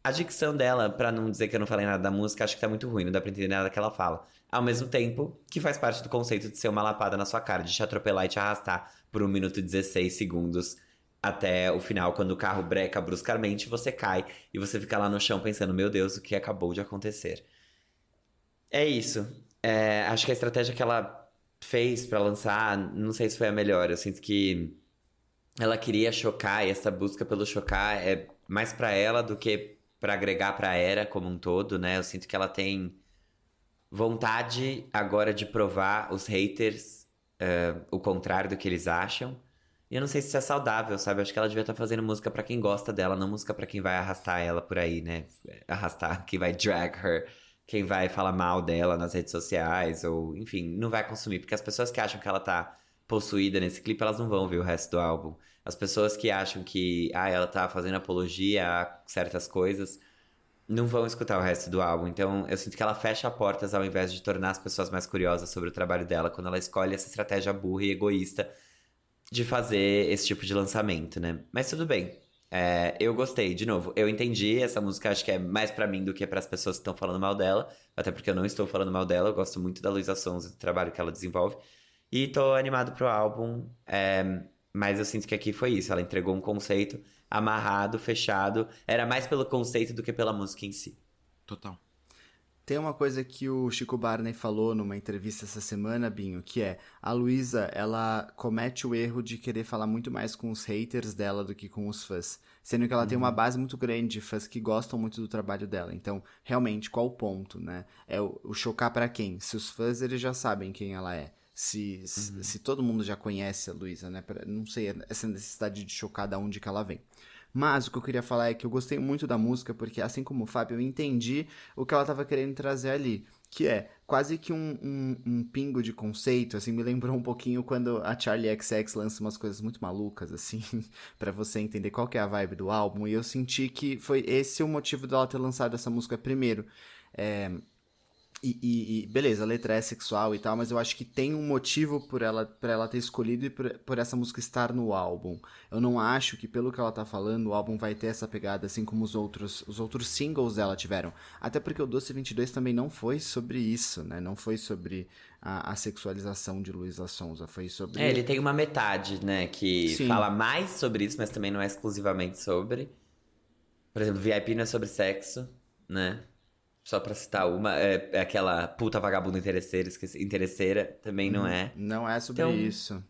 A dicção dela, pra não dizer que eu não falei nada da música, acho que tá muito ruim, não dá pra entender nada que ela fala. Ao mesmo tempo, que faz parte do conceito de ser uma lapada na sua cara, de te atropelar e te arrastar por 1 minuto e 16 segundos até o final, quando o carro breca bruscamente, você cai e você fica lá no chão pensando, meu Deus, o que acabou de acontecer. É isso. É, acho que a estratégia que ela fez pra lançar, não sei se foi a melhor. Eu sinto que ela queria chocar e essa busca pelo chocar é mais pra ela do que pra agregar pra era como um todo, né? Eu sinto que ela tem vontade agora de provar os haters é, o contrário do que eles acham. E eu não sei se isso é saudável, sabe? Acho que ela devia estar fazendo música pra quem gosta dela, não música pra quem vai arrastar ela por aí, né? Arrastar, quem vai drag her, quem vai falar mal dela nas redes sociais, ou enfim, não vai consumir. Porque as pessoas que acham que ela tá possuída nesse clipe, elas não vão ver o resto do álbum. As pessoas que acham que ah, ela tá fazendo apologia a certas coisas, não vão escutar o resto do álbum. Então, eu sinto que ela fecha portas ao invés de tornar as pessoas mais curiosas sobre o trabalho dela, quando ela escolhe essa estratégia burra e egoísta de fazer esse tipo de lançamento, né? Mas tudo bem. É, eu gostei, de novo. Eu entendi essa música, acho que é mais pra mim do que para as pessoas que estão falando mal dela. Até porque eu não estou falando mal dela, eu gosto muito da Luísa Sons e do trabalho que ela desenvolve. E tô animado pro álbum. é, mas eu sinto que aqui foi isso. Ela entregou um conceito amarrado, fechado. Era mais pelo conceito do que pela música em si. Total. Tem uma coisa que o Chico Barney falou numa entrevista essa semana, Binho, que é a Luísa, ela comete o erro de querer falar muito mais com os haters dela do que com os fãs. Sendo que ela tem uma base muito grande de fãs que gostam muito do trabalho dela. Então, realmente, qual o ponto, né? É o, o chocar pra quem? Se os fãs, eles já sabem quem ela é. Se, se, se todo mundo já conhece a Luísa, né? Não sei essa necessidade de chocar da onde que ela vem. Mas o que eu queria falar é que eu gostei muito da música, porque assim como o Fábio, eu entendi o que ela tava querendo trazer ali. Que é quase que um, um, um pingo de conceito, assim, me lembrou um pouquinho quando a Charlie XX lança umas coisas muito malucas, assim, pra você entender qual que é a vibe do álbum. E eu senti que foi esse o motivo dela ter lançado essa música primeiro. É, e, e- e, beleza, a letra é sexual e tal, mas eu acho que tem um motivo por ela, por ela ter escolhido e por, por essa música estar no álbum. Eu não acho que, pelo que ela tá falando, o álbum vai ter essa pegada assim como os outros, os outros singles dela tiveram. Até porque o Doce 22 também não foi sobre isso, né? Não foi sobre a, a sexualização de Luísa Sonza, foi sobre. É, ele tem uma metade, né, que Sim. fala mais sobre isso, mas também não é exclusivamente sobre. Por exemplo, VIP não é sobre sexo, né? Só pra citar uma, é, é aquela puta vagabunda interesseira, esqueci, interesseira, também não é. Não é sobre Então- isso.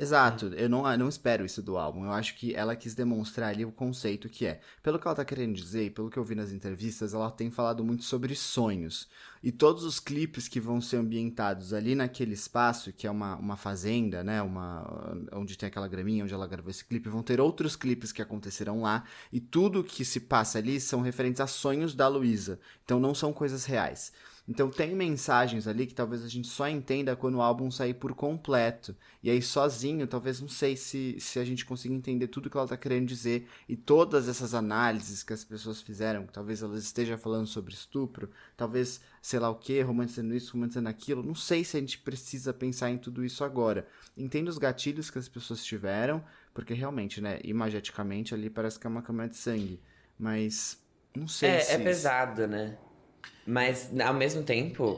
Exato, eu não, eu não espero isso do álbum. Eu acho que ela quis demonstrar ali o conceito que é. Pelo que ela tá querendo dizer, e pelo que eu vi nas entrevistas, ela tem falado muito sobre sonhos. E todos os clipes que vão ser ambientados ali naquele espaço, que é uma, uma fazenda, né? Uma, onde tem aquela graminha onde ela gravou esse clipe, vão ter outros clipes que acontecerão lá. E tudo que se passa ali são referentes a sonhos da Luísa. Então não são coisas reais. Então tem mensagens ali que talvez a gente só entenda quando o álbum sair por completo. E aí sozinho, talvez não sei se, se a gente consiga entender tudo que ela tá querendo dizer e todas essas análises que as pessoas fizeram, talvez elas estejam falando sobre estupro, talvez sei lá o que, romantizando isso, romantizando aquilo. Não sei se a gente precisa pensar em tudo isso agora. Entendo os gatilhos que as pessoas tiveram, porque realmente, né, imageticamente ali parece que é uma cama de sangue. Mas não sei É, se é pesado, né? Mas, ao mesmo tempo,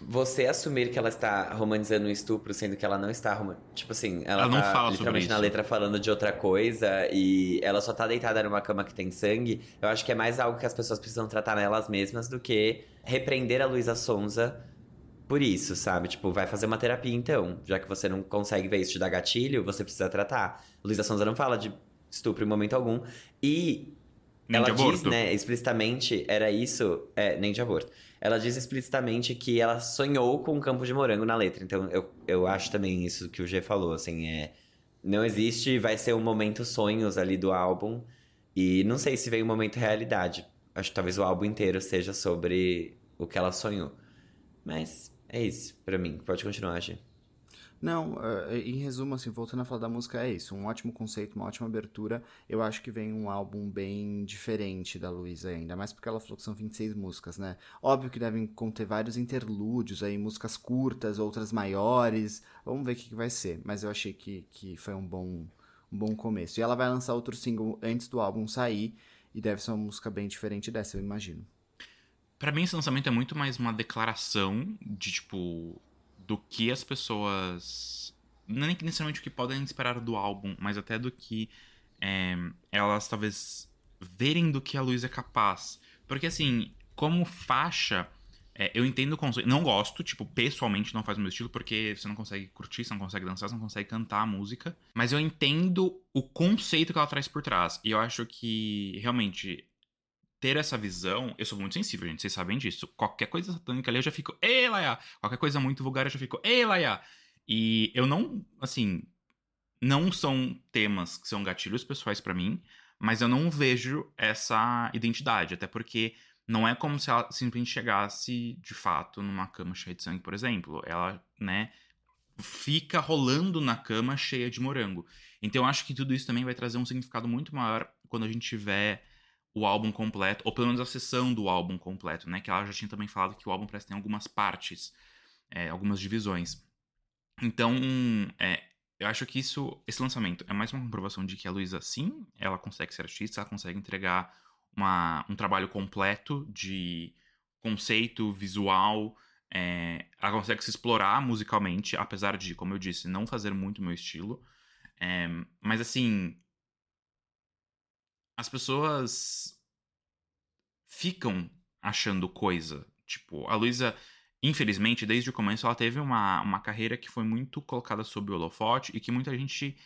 você assumir que ela está romantizando o estupro, sendo que ela não está romantizando. Tipo assim, ela, Ela não tá literalmente na letra falando de outra coisa e ela só tá deitada numa cama que tem sangue. Eu acho que é mais algo que as pessoas precisam tratar nelas mesmas do que repreender a Luísa Sonza por isso, sabe? Tipo, vai fazer uma terapia então. Já que você não consegue ver isso te dá gatilho, você precisa tratar. Luísa Sonza não fala de estupro em momento algum. E Nem ela de aborto. diz, né, explicitamente, era isso, é, nem de aborto. Ela diz explicitamente que ela sonhou com um campo de morango na letra. Então, eu, eu acho também isso que o G falou, assim, é... Não existe, vai ser um momento sonhos ali do álbum. E não sei se vem um momento realidade. Acho que talvez o álbum inteiro seja sobre o que ela sonhou. Mas é isso, pra mim. Pode continuar, G. Não, eh, em resumo, assim, voltando a falar da música, é isso. Um ótimo conceito, uma ótima abertura. Eu acho que vem um álbum bem diferente da Luísa ainda, mais porque ela falou que são 26 músicas, né? Óbvio que devem conter vários interlúdios aí, músicas curtas, outras maiores. Vamos ver o que, que vai ser. Mas eu achei que, que foi um bom, um bom começo. E ela vai lançar outro single antes do álbum sair, e deve ser uma música bem diferente dessa, eu imagino. Pra mim, esse lançamento é muito mais uma declaração de, tipo, do que as pessoas. Não é nem necessariamente o que podem esperar do álbum, mas até do que é, elas talvez verem do que a Luísa é capaz. Porque, assim, como faixa, é, eu entendo o conceito. Não gosto, tipo, pessoalmente não faz o meu estilo, porque você não consegue curtir, você não consegue dançar, você não consegue cantar a música. Mas eu entendo o conceito que ela traz por trás. E eu acho que, realmente, ter essa visão, eu sou muito sensível, gente, vocês sabem disso. Qualquer coisa satânica ali eu já fico, ei, Laia! Qualquer coisa muito vulgar eu já fico, ei, Laia! E eu não, assim, não são temas que são gatilhos pessoais pra mim, mas eu não vejo essa identidade, até porque não é como se ela simplesmente chegasse, de fato, numa cama cheia de sangue, por exemplo. Ela, né, fica rolando na cama cheia de morango. Então eu acho que tudo isso também vai trazer um significado muito maior quando a gente tiver o álbum completo, ou pelo menos a sessão do álbum completo, né? Que ela já tinha também falado que o álbum parece que tem algumas partes, é, algumas divisões. Então, é, eu acho que isso, esse lançamento é mais uma comprovação de que a Luísa, sim, ela consegue ser artista, ela consegue entregar uma, um trabalho completo de conceito, visual, é, ela consegue se explorar musicalmente, apesar de, como eu disse, não fazer muito o meu estilo. É, mas assim, as pessoas ficam achando coisa. Tipo, a Luísa, infelizmente, desde o começo, ela teve uma, uma carreira que foi muito colocada sob o holofote e que muita gente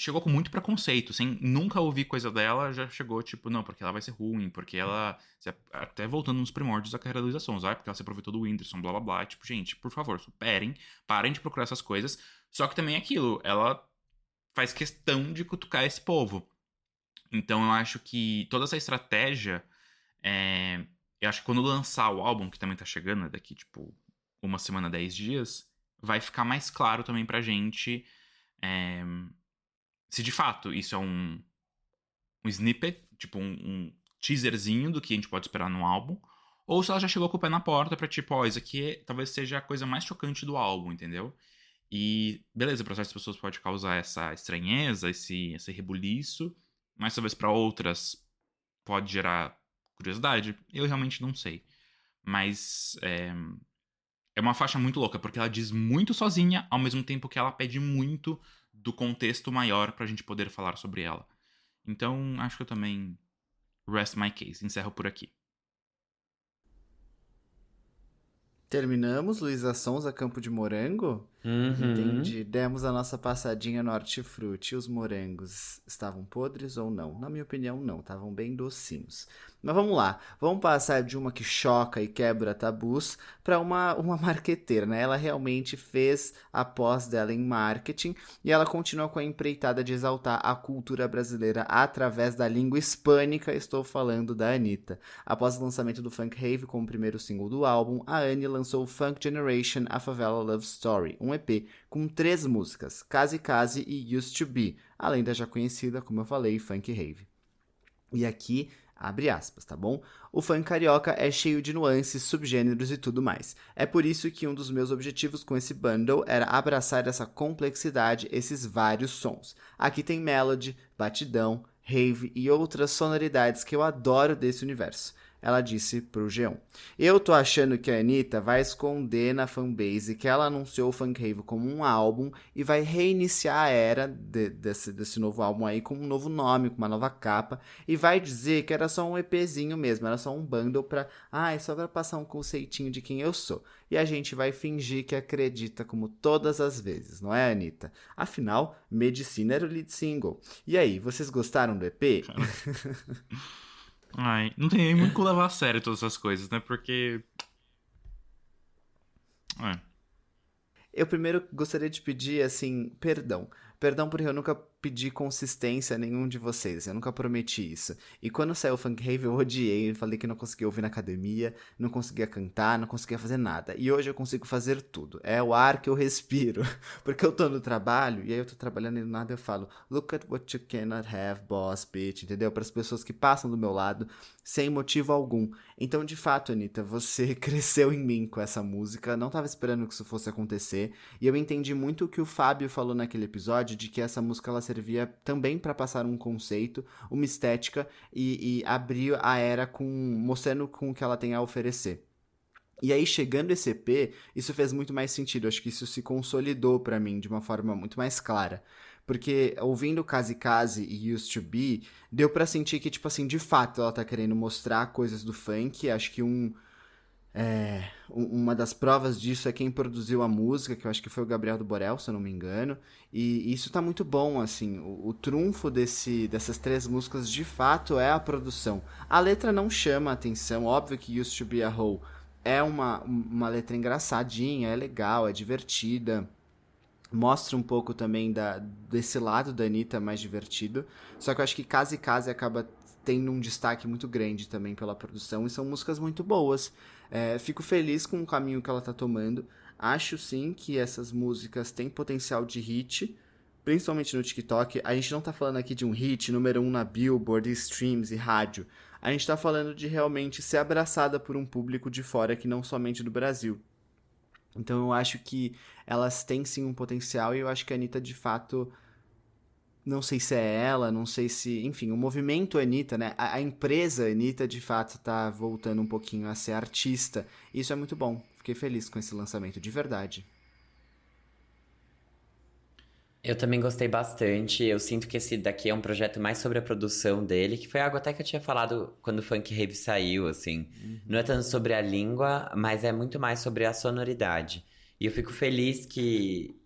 chegou com muito preconceito, sem nunca ouvir coisa dela, já chegou tipo, não, porque ela vai ser ruim, porque ela. Até voltando nos primórdios da carreira da Luísa Sons, ah, porque ela se aproveitou do Whindersson, blá blá blá. Tipo, gente, por favor, superem, parem de procurar essas coisas. Só que também é aquilo, ela faz questão de cutucar esse povo. Então eu acho que toda essa estratégia. É, eu acho que quando lançar o álbum, que também tá chegando, né, daqui, tipo, uma semana, dez dias, vai ficar mais claro também pra gente. É, se de fato isso é um, um snippet, tipo um, um, teaserzinho do que a gente pode esperar no álbum, ou se ela já chegou com o pé na porta pra tipo, ó, isso aqui é, talvez seja a coisa mais chocante do álbum, entendeu? E beleza, para certas pessoas pode causar essa estranheza, esse, esse rebuliço, mas talvez para outras pode gerar curiosidade. Eu realmente não sei. Mas é, é uma faixa muito louca, porque ela diz muito sozinha, ao mesmo tempo que ela pede muito do contexto maior pra gente poder falar sobre ela. Então, acho que eu também rest my case, encerro por aqui. Terminamos Luísa Sonza Campo de Morango? Uhum. Entendi. Demos a nossa passadinha no hortifruti. Os morangos estavam podres ou não? Na minha opinião, não. Estavam bem docinhos. Mas vamos lá. Vamos passar de uma que choca e quebra tabus para uma, uma marqueteira, né? Ela realmente fez a pós dela em marketing e ela continua com a empreitada de exaltar a cultura brasileira através da língua hispânica. Estou falando da Anitta. Após o lançamento do Funk Rave como primeiro single do álbum, a Annie lançou Funk Generation, A Favela Love Story, um EP com três músicas, Case Case e Used to Be, além da já conhecida, como eu falei, Funk Rave. E aqui Abre aspas, tá bom? O funk carioca é cheio de nuances, subgêneros e tudo mais. É por isso que um dos meus objetivos com esse bundle era abraçar essa complexidade, esses vários sons. Aqui tem melody, batidão, rave e outras sonoridades que eu adoro desse universo ela disse pro G1. Eu tô achando que a Anitta vai esconder na fanbase que ela anunciou o Funk Rave como um álbum e vai reiniciar a era de, desse, desse novo álbum aí com um novo nome, com uma nova capa, e vai dizer que era só um EPzinho mesmo, era só um bundle pra. Ah, é só pra passar um conceitinho de quem eu sou. E a gente vai fingir que acredita como todas as vezes, não é, Anitta? Afinal, Medicina era o lead single. E aí, vocês gostaram do EP? Ai, não tem nem muito como levar a sério todas essas coisas, né? Porque. É. Eu primeiro gostaria de pedir, assim, perdão. Perdão porque eu nunca pedi consistência a nenhum de vocês, eu nunca prometi isso. E quando saiu o Funk Rave eu odiei, eu falei que não conseguia ouvir na academia, não conseguia cantar, não conseguia fazer nada. E hoje eu consigo fazer tudo. É o ar que eu respiro. Porque eu tô no trabalho, e aí eu tô trabalhando e do nada eu falo, look at what you cannot have, boss, bitch, entendeu? Para as pessoas que passam do meu lado sem motivo algum. Então, de fato, Anitta, você cresceu em mim com essa música, não tava esperando que isso fosse acontecer, e eu entendi muito o que o Fábio falou naquele episódio de que essa música ela servia também para passar um conceito, uma estética e, e abrir a era com mostrando com o que ela tem a oferecer. E aí, chegando esse EP, isso fez muito mais sentido. Acho que isso se consolidou para mim de uma forma muito mais clara. Porque ouvindo Kazi Kazi e Used to Be, deu para sentir que, tipo assim, de fato ela tá querendo mostrar coisas do funk. Acho que um, é, uma das provas disso é quem produziu a música, que eu acho que foi o Gabriel do Borel, se eu não me engano. E isso tá muito bom, assim. O, o trunfo desse, dessas três músicas, de fato, é a produção. A letra não chama a atenção, óbvio que Used to Be a Hole é uma, uma letra engraçadinha, é legal, é divertida. Mostra um pouco também da, desse lado da Anitta mais divertido. Só que eu acho que Case Case acaba tendo um destaque muito grande também pela produção e são músicas muito boas. É, fico feliz com o caminho que ela tá tomando. Acho sim que essas músicas têm potencial de hit, principalmente no TikTok. A gente não tá falando aqui de um hit número um na Billboard, streams e rádio. A gente tá falando de realmente ser abraçada por um público de fora que não somente do Brasil. Então eu acho que elas têm sim um potencial e eu acho que a Anitta de fato não sei se é ela, não sei se. Enfim, o movimento Anitta, né? A, a empresa Anitta de fato tá voltando um pouquinho a ser artista. Isso é muito bom. Fiquei feliz com esse lançamento, de verdade. Eu também gostei bastante. Eu sinto que esse daqui é um projeto mais sobre a produção dele, que foi algo até que eu tinha falado quando o Funk Rave saiu, assim. Uhum. Não é tanto sobre a língua, mas é muito mais sobre a sonoridade. E eu fico feliz que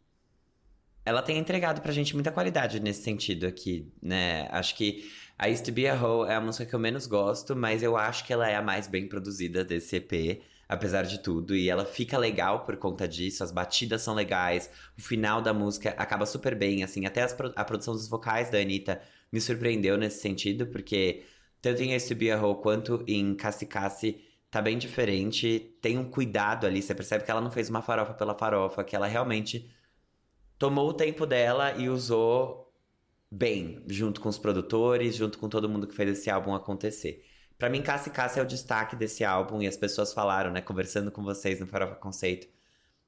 ela tem entregado pra gente muita qualidade nesse sentido aqui, né? Acho que a Used to Be a Hoe é a música que eu menos gosto, mas eu acho que ela é a mais bem produzida desse EP, apesar de tudo. E ela fica legal por conta disso, as batidas são legais, o final da música acaba super bem, assim, até pro a produção dos vocais da Anitta me surpreendeu nesse sentido, porque tanto em Used to Be a Hoe quanto em Cassi Cassi tá bem diferente, tem um cuidado ali, você percebe que ela não fez uma farofa pela farofa, que ela realmente tomou o tempo dela e usou bem, junto com os produtores, junto com todo mundo que fez esse álbum acontecer. Para mim, Cassie Cassie é o destaque desse álbum e as pessoas falaram, né, conversando com vocês no Farofa Conceito.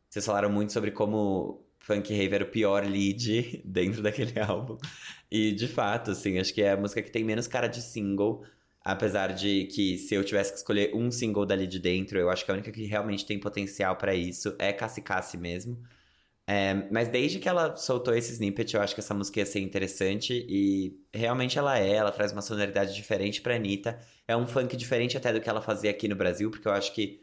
Vocês falaram muito sobre como Funk Rave era o pior lead dentro daquele álbum. E de fato, assim, acho que é a música que tem menos cara de single, apesar de que se eu tivesse que escolher um single dali de dentro, eu acho que a única que realmente tem potencial para isso é Cassie Cassie mesmo. É, mas desde que ela soltou esse snippet, eu acho que essa música ia ser interessante e realmente ela é, ela traz uma sonoridade diferente pra Anitta. É um funk diferente até do que ela fazia aqui no Brasil, porque eu acho que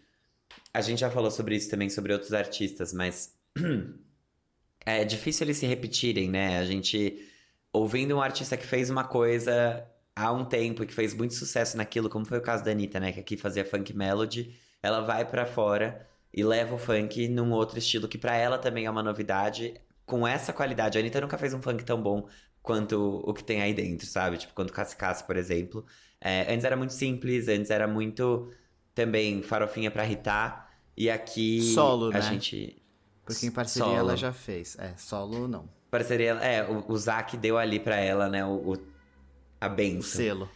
a gente já falou sobre isso também, sobre outros artistas, mas é difícil eles se repetirem, né? A gente ouvindo um artista que fez uma coisa há um tempo e que fez muito sucesso naquilo, como foi o caso da Anitta, né? Que aqui fazia funk melody, ela vai para fora e leva o funk num outro estilo que para ela também é uma novidade, com essa qualidade. A Anitta nunca fez um funk tão bom quanto o que tem aí dentro, sabe? Tipo, quanto Cassi Cassi, por exemplo. É, antes era muito simples, antes era muito também farofinha para irritar. E aqui Solo, a né? gente. Porque em parceria Solo. ela já fez. É, solo não. Parceria. É, o, o Zac deu ali pra ela, né? O, o- a O benção. selo.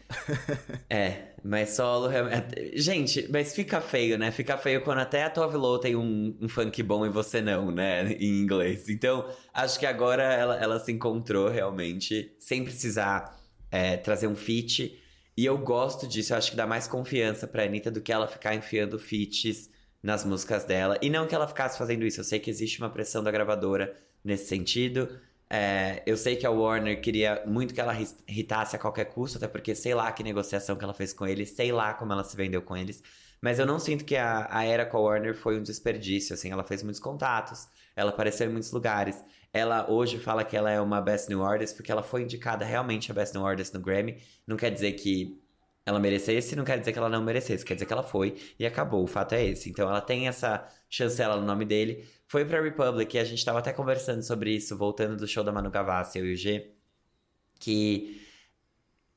É, mas solo. realmente- Gente, mas fica feio, né? Fica feio quando até a Tove Lo tem um, um funk bom e você não, né? Em inglês. Então, acho que agora ela, ela se encontrou realmente, sem precisar é, trazer um feat. E eu gosto disso, eu acho que dá mais confiança pra Anitta do que ela ficar enfiando feats nas músicas dela. E não que ela ficasse fazendo isso, eu sei que existe uma pressão da gravadora nesse sentido. É, eu sei que a Warner queria muito que ela irritasse a qualquer custo, até porque sei lá que negociação que ela fez com eles, sei lá como ela se vendeu com eles. Mas eu não sinto que a, a era com a Warner foi um desperdício, assim, ela fez muitos contatos, ela apareceu em muitos lugares. Ela hoje fala que ela é uma Best New Artist porque ela foi indicada realmente a Best New Artist no Grammy. Não quer dizer que ela merecesse, não quer dizer que ela não merecesse, quer dizer que ela foi e acabou. O fato é esse. Então ela tem essa chancela no nome dele. Foi pra Republic e a gente tava até conversando sobre isso, voltando do show da Manu Gavassi, eu e o G, que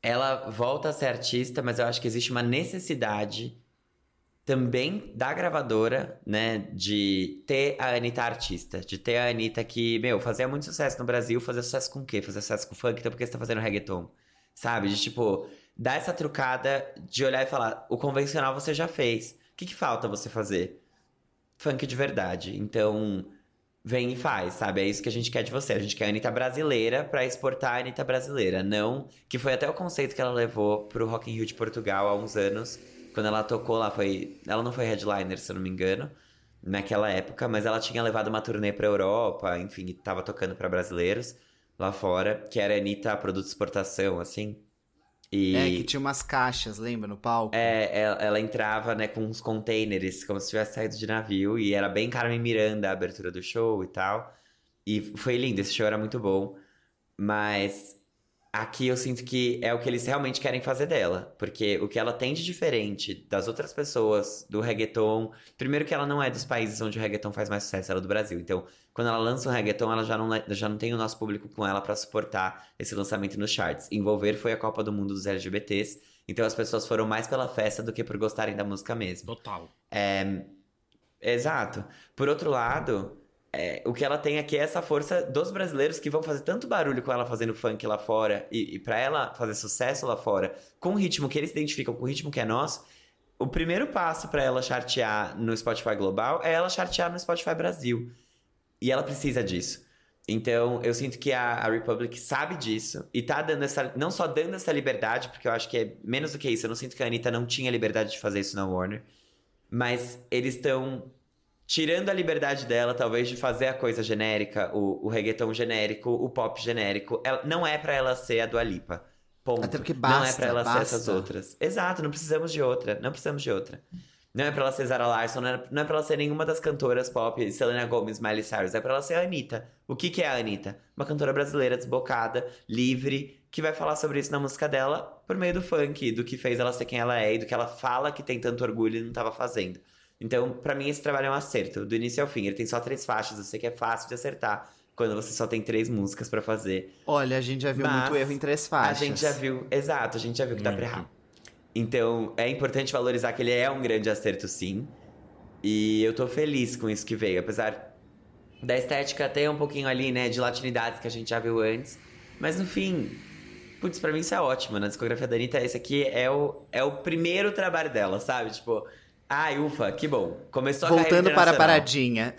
ela volta a ser artista, mas eu acho que existe uma necessidade também da gravadora, né, de ter a Anitta artista, de ter a Anitta que, meu, fazia muito sucesso no Brasil, fazia sucesso com o quê? Fazia sucesso com funk, então por que você tá fazendo reggaeton? Sabe? De tipo, dar essa trucada de olhar e falar, o convencional você já fez, o que que falta você fazer? Funk de verdade. Então, vem e faz, sabe? É isso que a gente quer de você. A gente quer a Anitta brasileira pra exportar a Anitta brasileira. Não. Que foi até o conceito que ela levou pro Rock in Rio de Portugal há uns anos. Quando ela tocou lá, foi. Ela não foi headliner, se eu não me engano, naquela época, mas ela tinha levado uma turnê pra Europa, enfim, tava tocando pra brasileiros lá fora, que era a Anitta produto de exportação, assim. E. É, que tinha umas caixas, lembra, no palco? É, ela, ela entrava, né, com uns containers, como se tivesse saído de navio, e era bem Carmen Miranda a abertura do show e tal. E foi lindo, esse show era muito bom. Mas aqui eu sinto que é o que eles realmente querem fazer dela. Porque o que ela tem de diferente das outras pessoas, do reggaeton. Primeiro que ela não é dos países onde o reggaeton faz mais sucesso, ela é do Brasil. Então, quando ela lança um reggaeton, ela já não, já não tem o nosso público com ela pra suportar esse lançamento nos charts. Envolver foi a Copa do Mundo dos LGBTs. Então as pessoas foram mais pela festa do que por gostarem da música mesmo. Total. Exato. Por outro lado, é, o que ela tem aqui é essa força dos brasileiros que vão fazer tanto barulho com ela fazendo funk lá fora e, e para ela fazer sucesso lá fora com o ritmo que eles identificam com o ritmo que é nosso. O primeiro passo para ela chartear no Spotify Global é ela chartear no Spotify Brasil. E ela precisa disso. Então, eu sinto que a, a Republic sabe disso e tá dando essa. Não só dando essa liberdade, porque eu acho que é menos do que isso. Eu não sinto que a Anitta não tinha liberdade de fazer isso na Warner. Mas eles estão tirando a liberdade dela, talvez, de fazer a coisa genérica, o, o reggaeton genérico, o pop genérico. Ela, não é pra ela ser a Dua Lipa. Ponto. Até porque não é basta, pra ela ser essas basta. outras. Exato, não precisamos de outra. Não precisamos de outra. Não é pra ela ser Zara Larson, não é, não é pra ela ser nenhuma das cantoras pop, Selena Gomez, Miley Cyrus. É pra ela ser a Anitta. O que, que é a Anitta? Uma cantora brasileira desbocada, livre, que vai falar sobre isso na música dela por meio do funk, do que fez ela ser quem ela é e do que ela fala que tem tanto orgulho e não tava fazendo. Então, pra mim, esse trabalho é um acerto, do início ao fim. Ele tem só três faixas, eu sei que é fácil de acertar quando você só tem três músicas pra fazer. Olha, a gente já viu Mas muito erro em três faixas. A gente já viu, exato, a gente já viu que dá pra Muito. errar. Então, é importante valorizar que ele é um grande acerto, sim. E eu tô feliz com isso que veio, apesar da estética ter um pouquinho ali, né, de latinidades que a gente já viu antes. Mas no fim, putz, pra mim isso é ótimo. Na discografia da Anitta, esse aqui é o, é o primeiro trabalho dela, sabe? Tipo, ai, ufa, que bom. Começou a Voltando para a paradinha.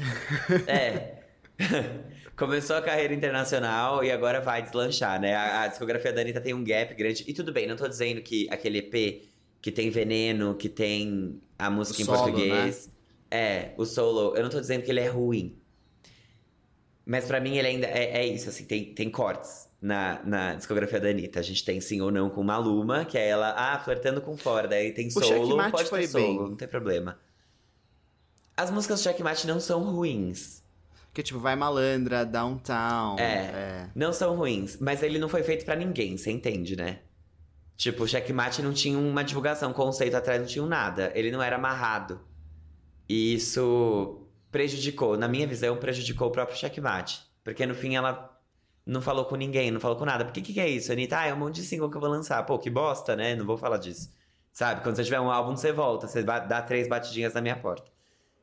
É. Começou a carreira internacional e agora vai deslanchar, né? A, a discografia da Anitta tem um gap grande. E tudo bem, não tô dizendo que aquele EP que tem veneno, que tem a música O em solo, português. É, o solo. Eu não tô dizendo que ele é ruim. Mas pra mim ele ainda é, é isso, assim, tem, tem cortes na, na discografia da Anitta. A gente tem sim ou não com Maluma, que é ela, ah, flertando com fora. Daí tem solo, pode ter solo, bem. não tem problema. As músicas do Checkmate não são ruins. Que tipo, vai malandra, downtown. É. Não são ruins, mas ele não foi feito pra ninguém, você entende, né? Tipo, o checkmate não tinha uma divulgação, conceito atrás não tinha nada. Ele não era amarrado. E isso prejudicou, na minha visão, prejudicou o próprio checkmate. Porque no fim ela não falou com ninguém, não falou com nada. Por que que é isso, Anitta? Ah, é um monte de single que eu vou lançar. Pô, que bosta, né? Não vou falar disso. Sabe? Quando você tiver um álbum, você volta. Você dá três batidinhas na minha porta.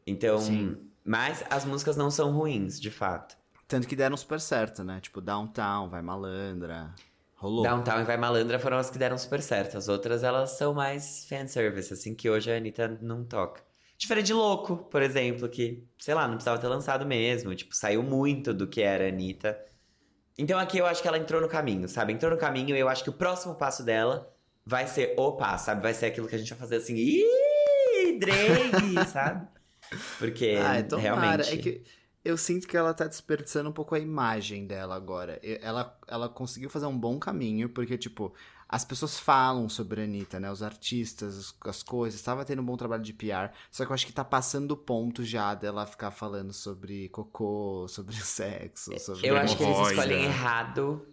Então... Sim. Mas as músicas não são ruins, de fato. Tanto que deram super certo, né? Tipo, downtown, vai malandra. Rolou. Downtown e Vai Malandra foram as que deram super certo. As outras, elas são mais fanservice, assim, que hoje a Anitta não toca. Diferente de Louco, por exemplo, que, sei lá, não precisava ter lançado mesmo. Tipo, saiu muito do que era a Anitta. Então aqui eu acho que ela entrou no caminho, sabe? Entrou no caminho e eu acho que o próximo passo dela vai ser opa, sabe? Vai ser aquilo que a gente vai fazer assim, ih, Drake, sabe? Porque Ah, tomara. realmente... É que eu sinto que ela tá desperdiçando um pouco a imagem dela agora. Ela, ela conseguiu fazer um bom caminho, porque, tipo, as pessoas falam sobre a Anitta, né? Os artistas, as, as coisas. Tava tendo um bom trabalho de PR. Só que eu acho que tá passando o ponto já dela ficar falando sobre cocô, sobre sexo, sobre. Eu acho que eles escolhem errado.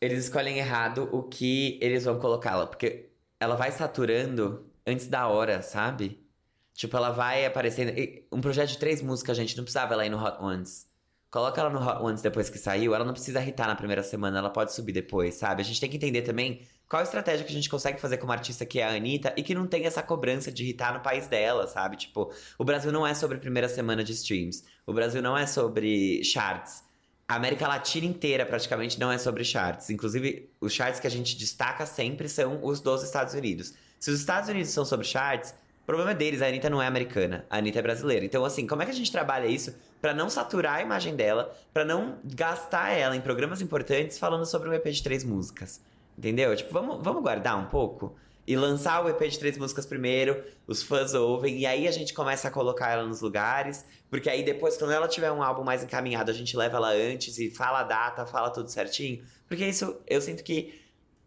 Eles escolhem errado o que eles vão colocá-la. Porque ela vai saturando antes da hora, sabe? Tipo, ela vai aparecendo. Um projeto de três músicas, gente, não precisava ela ir no Hot Ones. Coloca ela no Hot Ones depois que saiu. Ela não precisa hitar na primeira semana, ela pode subir depois, sabe? A gente tem que entender também qual a estratégia que a gente consegue fazer com uma artista que é a Anitta e que não tem essa cobrança de hitar no país dela, sabe? Tipo, o Brasil não é sobre primeira semana de streams. O Brasil não é sobre charts. A América Latina inteira praticamente não é sobre charts. Inclusive, os charts que a gente destaca sempre são os dos Estados Unidos. Se os Estados Unidos são sobre charts, o problema é deles. A Anitta não é americana, a Anitta é brasileira. Então, assim, como é que a gente trabalha isso pra não saturar a imagem dela, pra não gastar ela em programas importantes falando sobre um EP de três músicas? Entendeu? Tipo, vamos, vamos guardar um pouco? E lançar o EP de três músicas primeiro, os fãs ouvem, e aí a gente começa a colocar ela nos lugares. Porque aí depois, quando ela tiver um álbum mais encaminhado, a gente leva ela antes e fala a data, fala tudo certinho. Porque isso, eu sinto que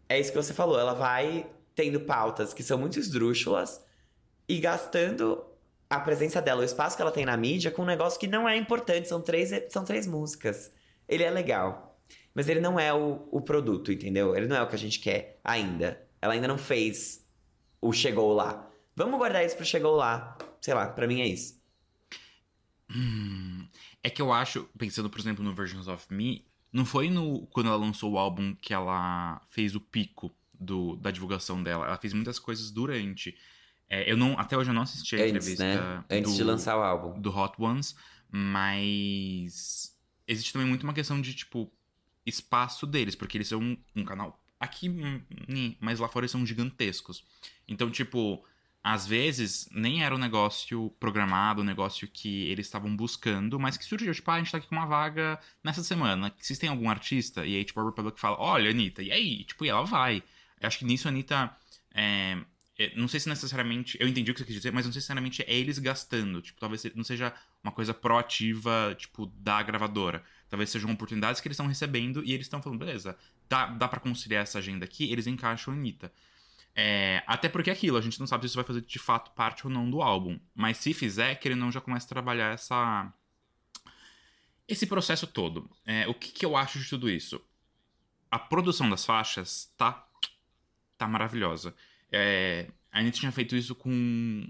é isso que você falou. Ela vai tendo pautas que são muito esdrúxulas e gastando a presença dela, o espaço que ela tem na mídia, com um negócio que não é importante. São três, são três músicas. Ele é legal. Mas ele não é o, o produto, entendeu? Ele não é o que a gente quer ainda. Ela ainda não fez o chegou lá. Vamos guardar isso pro chegou lá. Sei lá, pra mim é isso. Hum, é que eu acho, pensando, por exemplo, no Versions of Me, não foi no quando ela lançou o álbum que ela fez o pico do, da divulgação dela. Ela fez muitas coisas durante. É, eu não, até hoje eu não assisti a Antes, entrevista né? Antes do, de lançar o álbum. do Hot Ones, mas existe também muito uma questão de tipo espaço deles, porque eles são um, um canal aqui, hum, hum, mas lá fora eles são gigantescos. Então, tipo, às vezes nem era um negócio programado, um negócio que eles estavam buscando, mas que surgiu, tipo, ah, a gente tá aqui com uma vaga nessa semana. Vocês têm algum artista? E aí, tipo, a Republic fala, olha, Anitta, e aí? Tipo, e ela vai. Eu acho que nisso a Anitta. é, não sei se necessariamente. Eu entendi o que você quis dizer, mas não sei se necessariamente é eles gastando. Tipo, talvez não seja uma coisa proativa, tipo, da gravadora. Talvez sejam oportunidades que eles estão recebendo e eles estão falando, beleza, dá, dá para conciliar essa agenda aqui, eles encaixam a Anitta. É, até porque é aquilo, a gente não sabe se isso vai fazer de fato parte ou não do álbum. Mas se fizer, que ele não já começa a trabalhar essa. Esse processo todo. É, o que, que eu acho de tudo isso? A produção das faixas tá. tá maravilhosa. É, a gente tinha feito isso com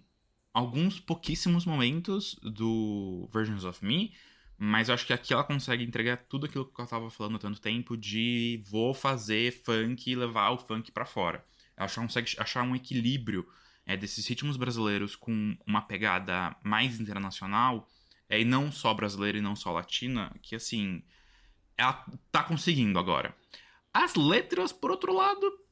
alguns pouquíssimos momentos do Versions of Me, mas eu acho que aqui ela consegue entregar tudo aquilo que eu tava falando há tanto tempo de vou fazer funk e levar o funk pra fora. Ela consegue achar um equilíbrio é, desses ritmos brasileiros com uma pegada mais internacional, é, e não só brasileira e não só latina, que assim, ela tá conseguindo agora. As letras, por outro lado,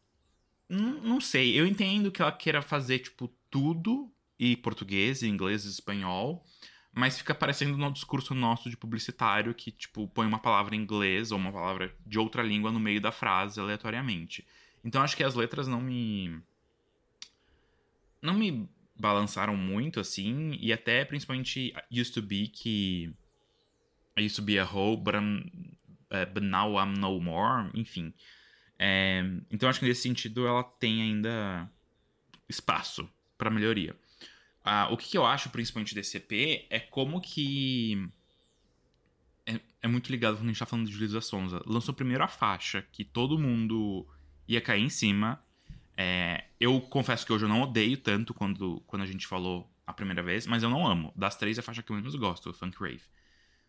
não, sei. Eu entendo que ela queira fazer, tipo, tudo, e português, e inglês e espanhol, mas fica parecendo no discurso nosso de publicitário que, tipo, põe uma palavra em inglês ou uma palavra de outra língua no meio da frase aleatoriamente. Então acho que as letras não me. Não me balançaram muito, assim, e até principalmente Used to Be, que. I used to be a hoe, but, I'm, uh, but now I'm no more, enfim. É, então acho que nesse sentido ela tem ainda espaço para melhoria. Ah, o que, que eu acho principalmente desse EP é como que é, é muito ligado quando a gente tá falando de Luísa Sonza. Lançou primeiro a faixa, que todo mundo ia cair em cima. É, eu confesso que hoje eu não odeio tanto quando, quando a gente falou a primeira vez, mas eu não amo. Das três, a faixa que eu menos gosto, o Funk Rave.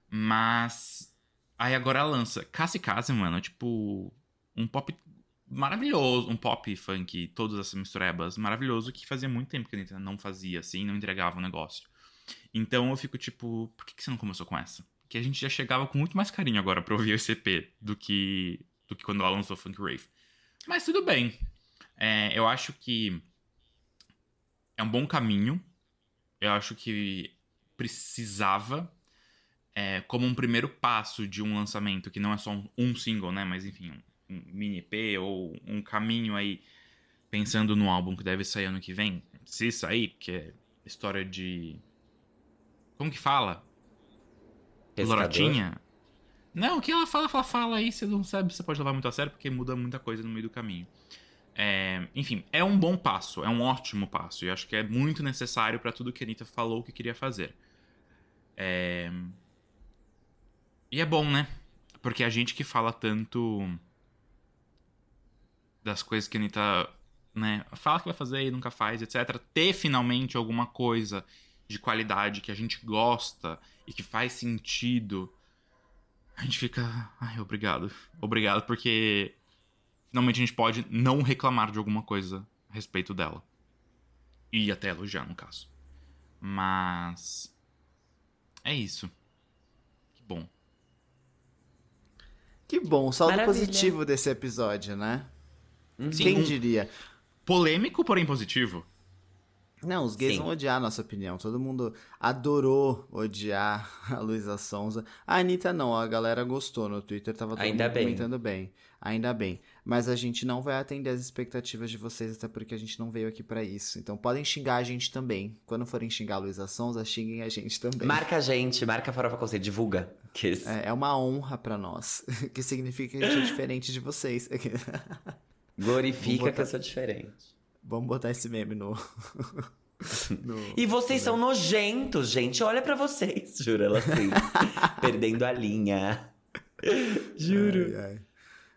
Mas. Aí agora lança Cassie Cassie, mano, tipo. Um pop maravilhoso, um pop funk, todas essas misturebas, maravilhoso, que fazia muito tempo que a Anitta não fazia assim, não entregava o negócio. Então eu fico tipo, por que, que você não começou com essa? Que a gente já chegava com muito mais carinho agora pra ouvir o CP do que, do que quando ela lançou Funk Rave. Mas tudo bem. É, eu acho que é um bom caminho. Eu acho que precisava, é, como um primeiro passo de um lançamento, que não é só um, um single, né? Mas enfim, mini EP ou um caminho aí, pensando no álbum que deve sair ano que vem. Se sair, que é história de. Como que fala? Pescador? Lorotinha? Não, o que ela fala, fala, fala aí, você não sabe, você pode levar muito a sério, porque muda muita coisa no meio do caminho. É, enfim, é um bom passo, é um ótimo passo, e acho que é muito necessário para tudo que a Anitta falou que queria fazer. É... E é bom, né? Porque a gente que fala tanto das coisas que a Anitta né, fala que vai fazer e nunca faz, etc. Ter finalmente alguma coisa de qualidade que a gente gosta e que faz sentido, a gente fica. Ai, obrigado. Obrigado, porque finalmente a gente pode não reclamar de alguma coisa a respeito dela. E até elogiar, no caso. Mas. É isso. Que bom. Que bom, saldo Maravilha. positivo desse episódio, né? Sim, Quem um- diria? Polêmico, porém positivo. Não, os gays Sim. vão odiar a nossa opinião. Todo mundo adorou odiar a Luísa Sonza. A Anitta não, a galera gostou no Twitter, tava todo Ainda mundo bem. comentando bem. Ainda bem. Mas a gente não vai atender as expectativas de vocês, até porque a gente não veio aqui pra isso. Então podem xingar a gente também. Quando forem xingar a Luísa Sonza, xinguem a gente também. Marca a gente, marca a Farofa Conceito, divulga. É, é uma honra pra nós. que significa que a gente é diferente de vocês. Glorifica botar- que eu sou diferente. Vamos botar esse meme no. no- E vocês são nojentos, gente. Olha pra vocês. Juro, ela assim. perdendo a linha. Juro. Ai, ai.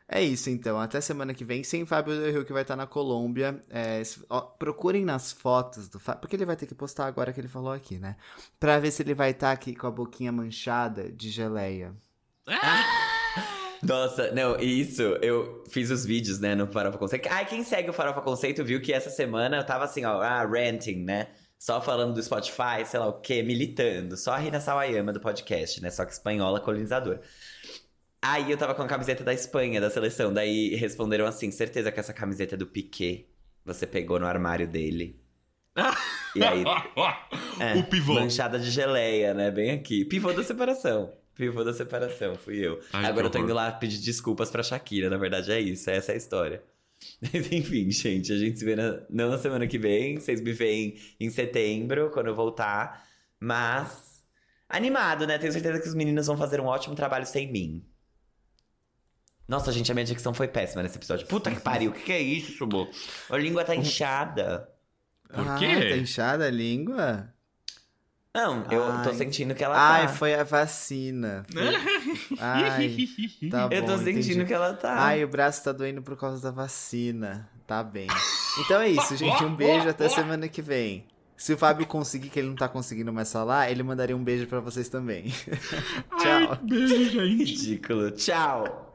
É isso, então. Até semana que vem, sem Fábio Del Rio, que vai estar na Colômbia. É, ó, procurem nas fotos do Fábio, porque ele vai ter que postar agora que ele falou aqui, né? Pra ver se ele vai estar aqui com a boquinha manchada de geleia. Nossa, não, e isso, eu fiz os vídeos, né, no Farofa Conceito. Ai, quem segue o Farofa Conceito viu que essa semana eu tava assim, ó, ah, ranting, né? Só falando do Spotify, sei lá o quê, militando. Só a Rina Sawayama do podcast, né? Só que espanhola colonizadora. Aí eu tava com a camiseta da Espanha, da seleção. Daí responderam assim: certeza que essa camiseta é do Piquet você pegou no armário dele. E aí, é, o pivô. manchada de geleia, né? Bem aqui. Pivô da separação. Pivô da separação, fui eu. Ai, Agora eu tô indo lá pedir desculpas pra Shakira, na verdade é isso, essa é a história. Mas enfim, gente, a gente se vê na, não na semana que vem, vocês me veem em setembro, quando eu voltar. Mas, animado, né? Tenho certeza que os meninos vão fazer um ótimo trabalho sem mim. Nossa, gente, a minha dicção foi péssima nesse episódio. Puta que pariu, o que, que é isso, mo? A língua tá inchada. Por ah, quê? Tá inchada a língua? Não, eu tô Ai. sentindo que ela Ai, tá. foi a vacina. Foi- Ai, tá eu tô bom, sentindo entendi. que ela tá. Ai, o braço tá doendo por causa da vacina. Tá bem. Então é isso, gente. Um beijo até semana que vem. Se o Fábio conseguir, que ele não tá conseguindo mais falar, ele mandaria um beijo pra vocês também. Tchau. Ai, beijo, gente. Ridículo. Tchau.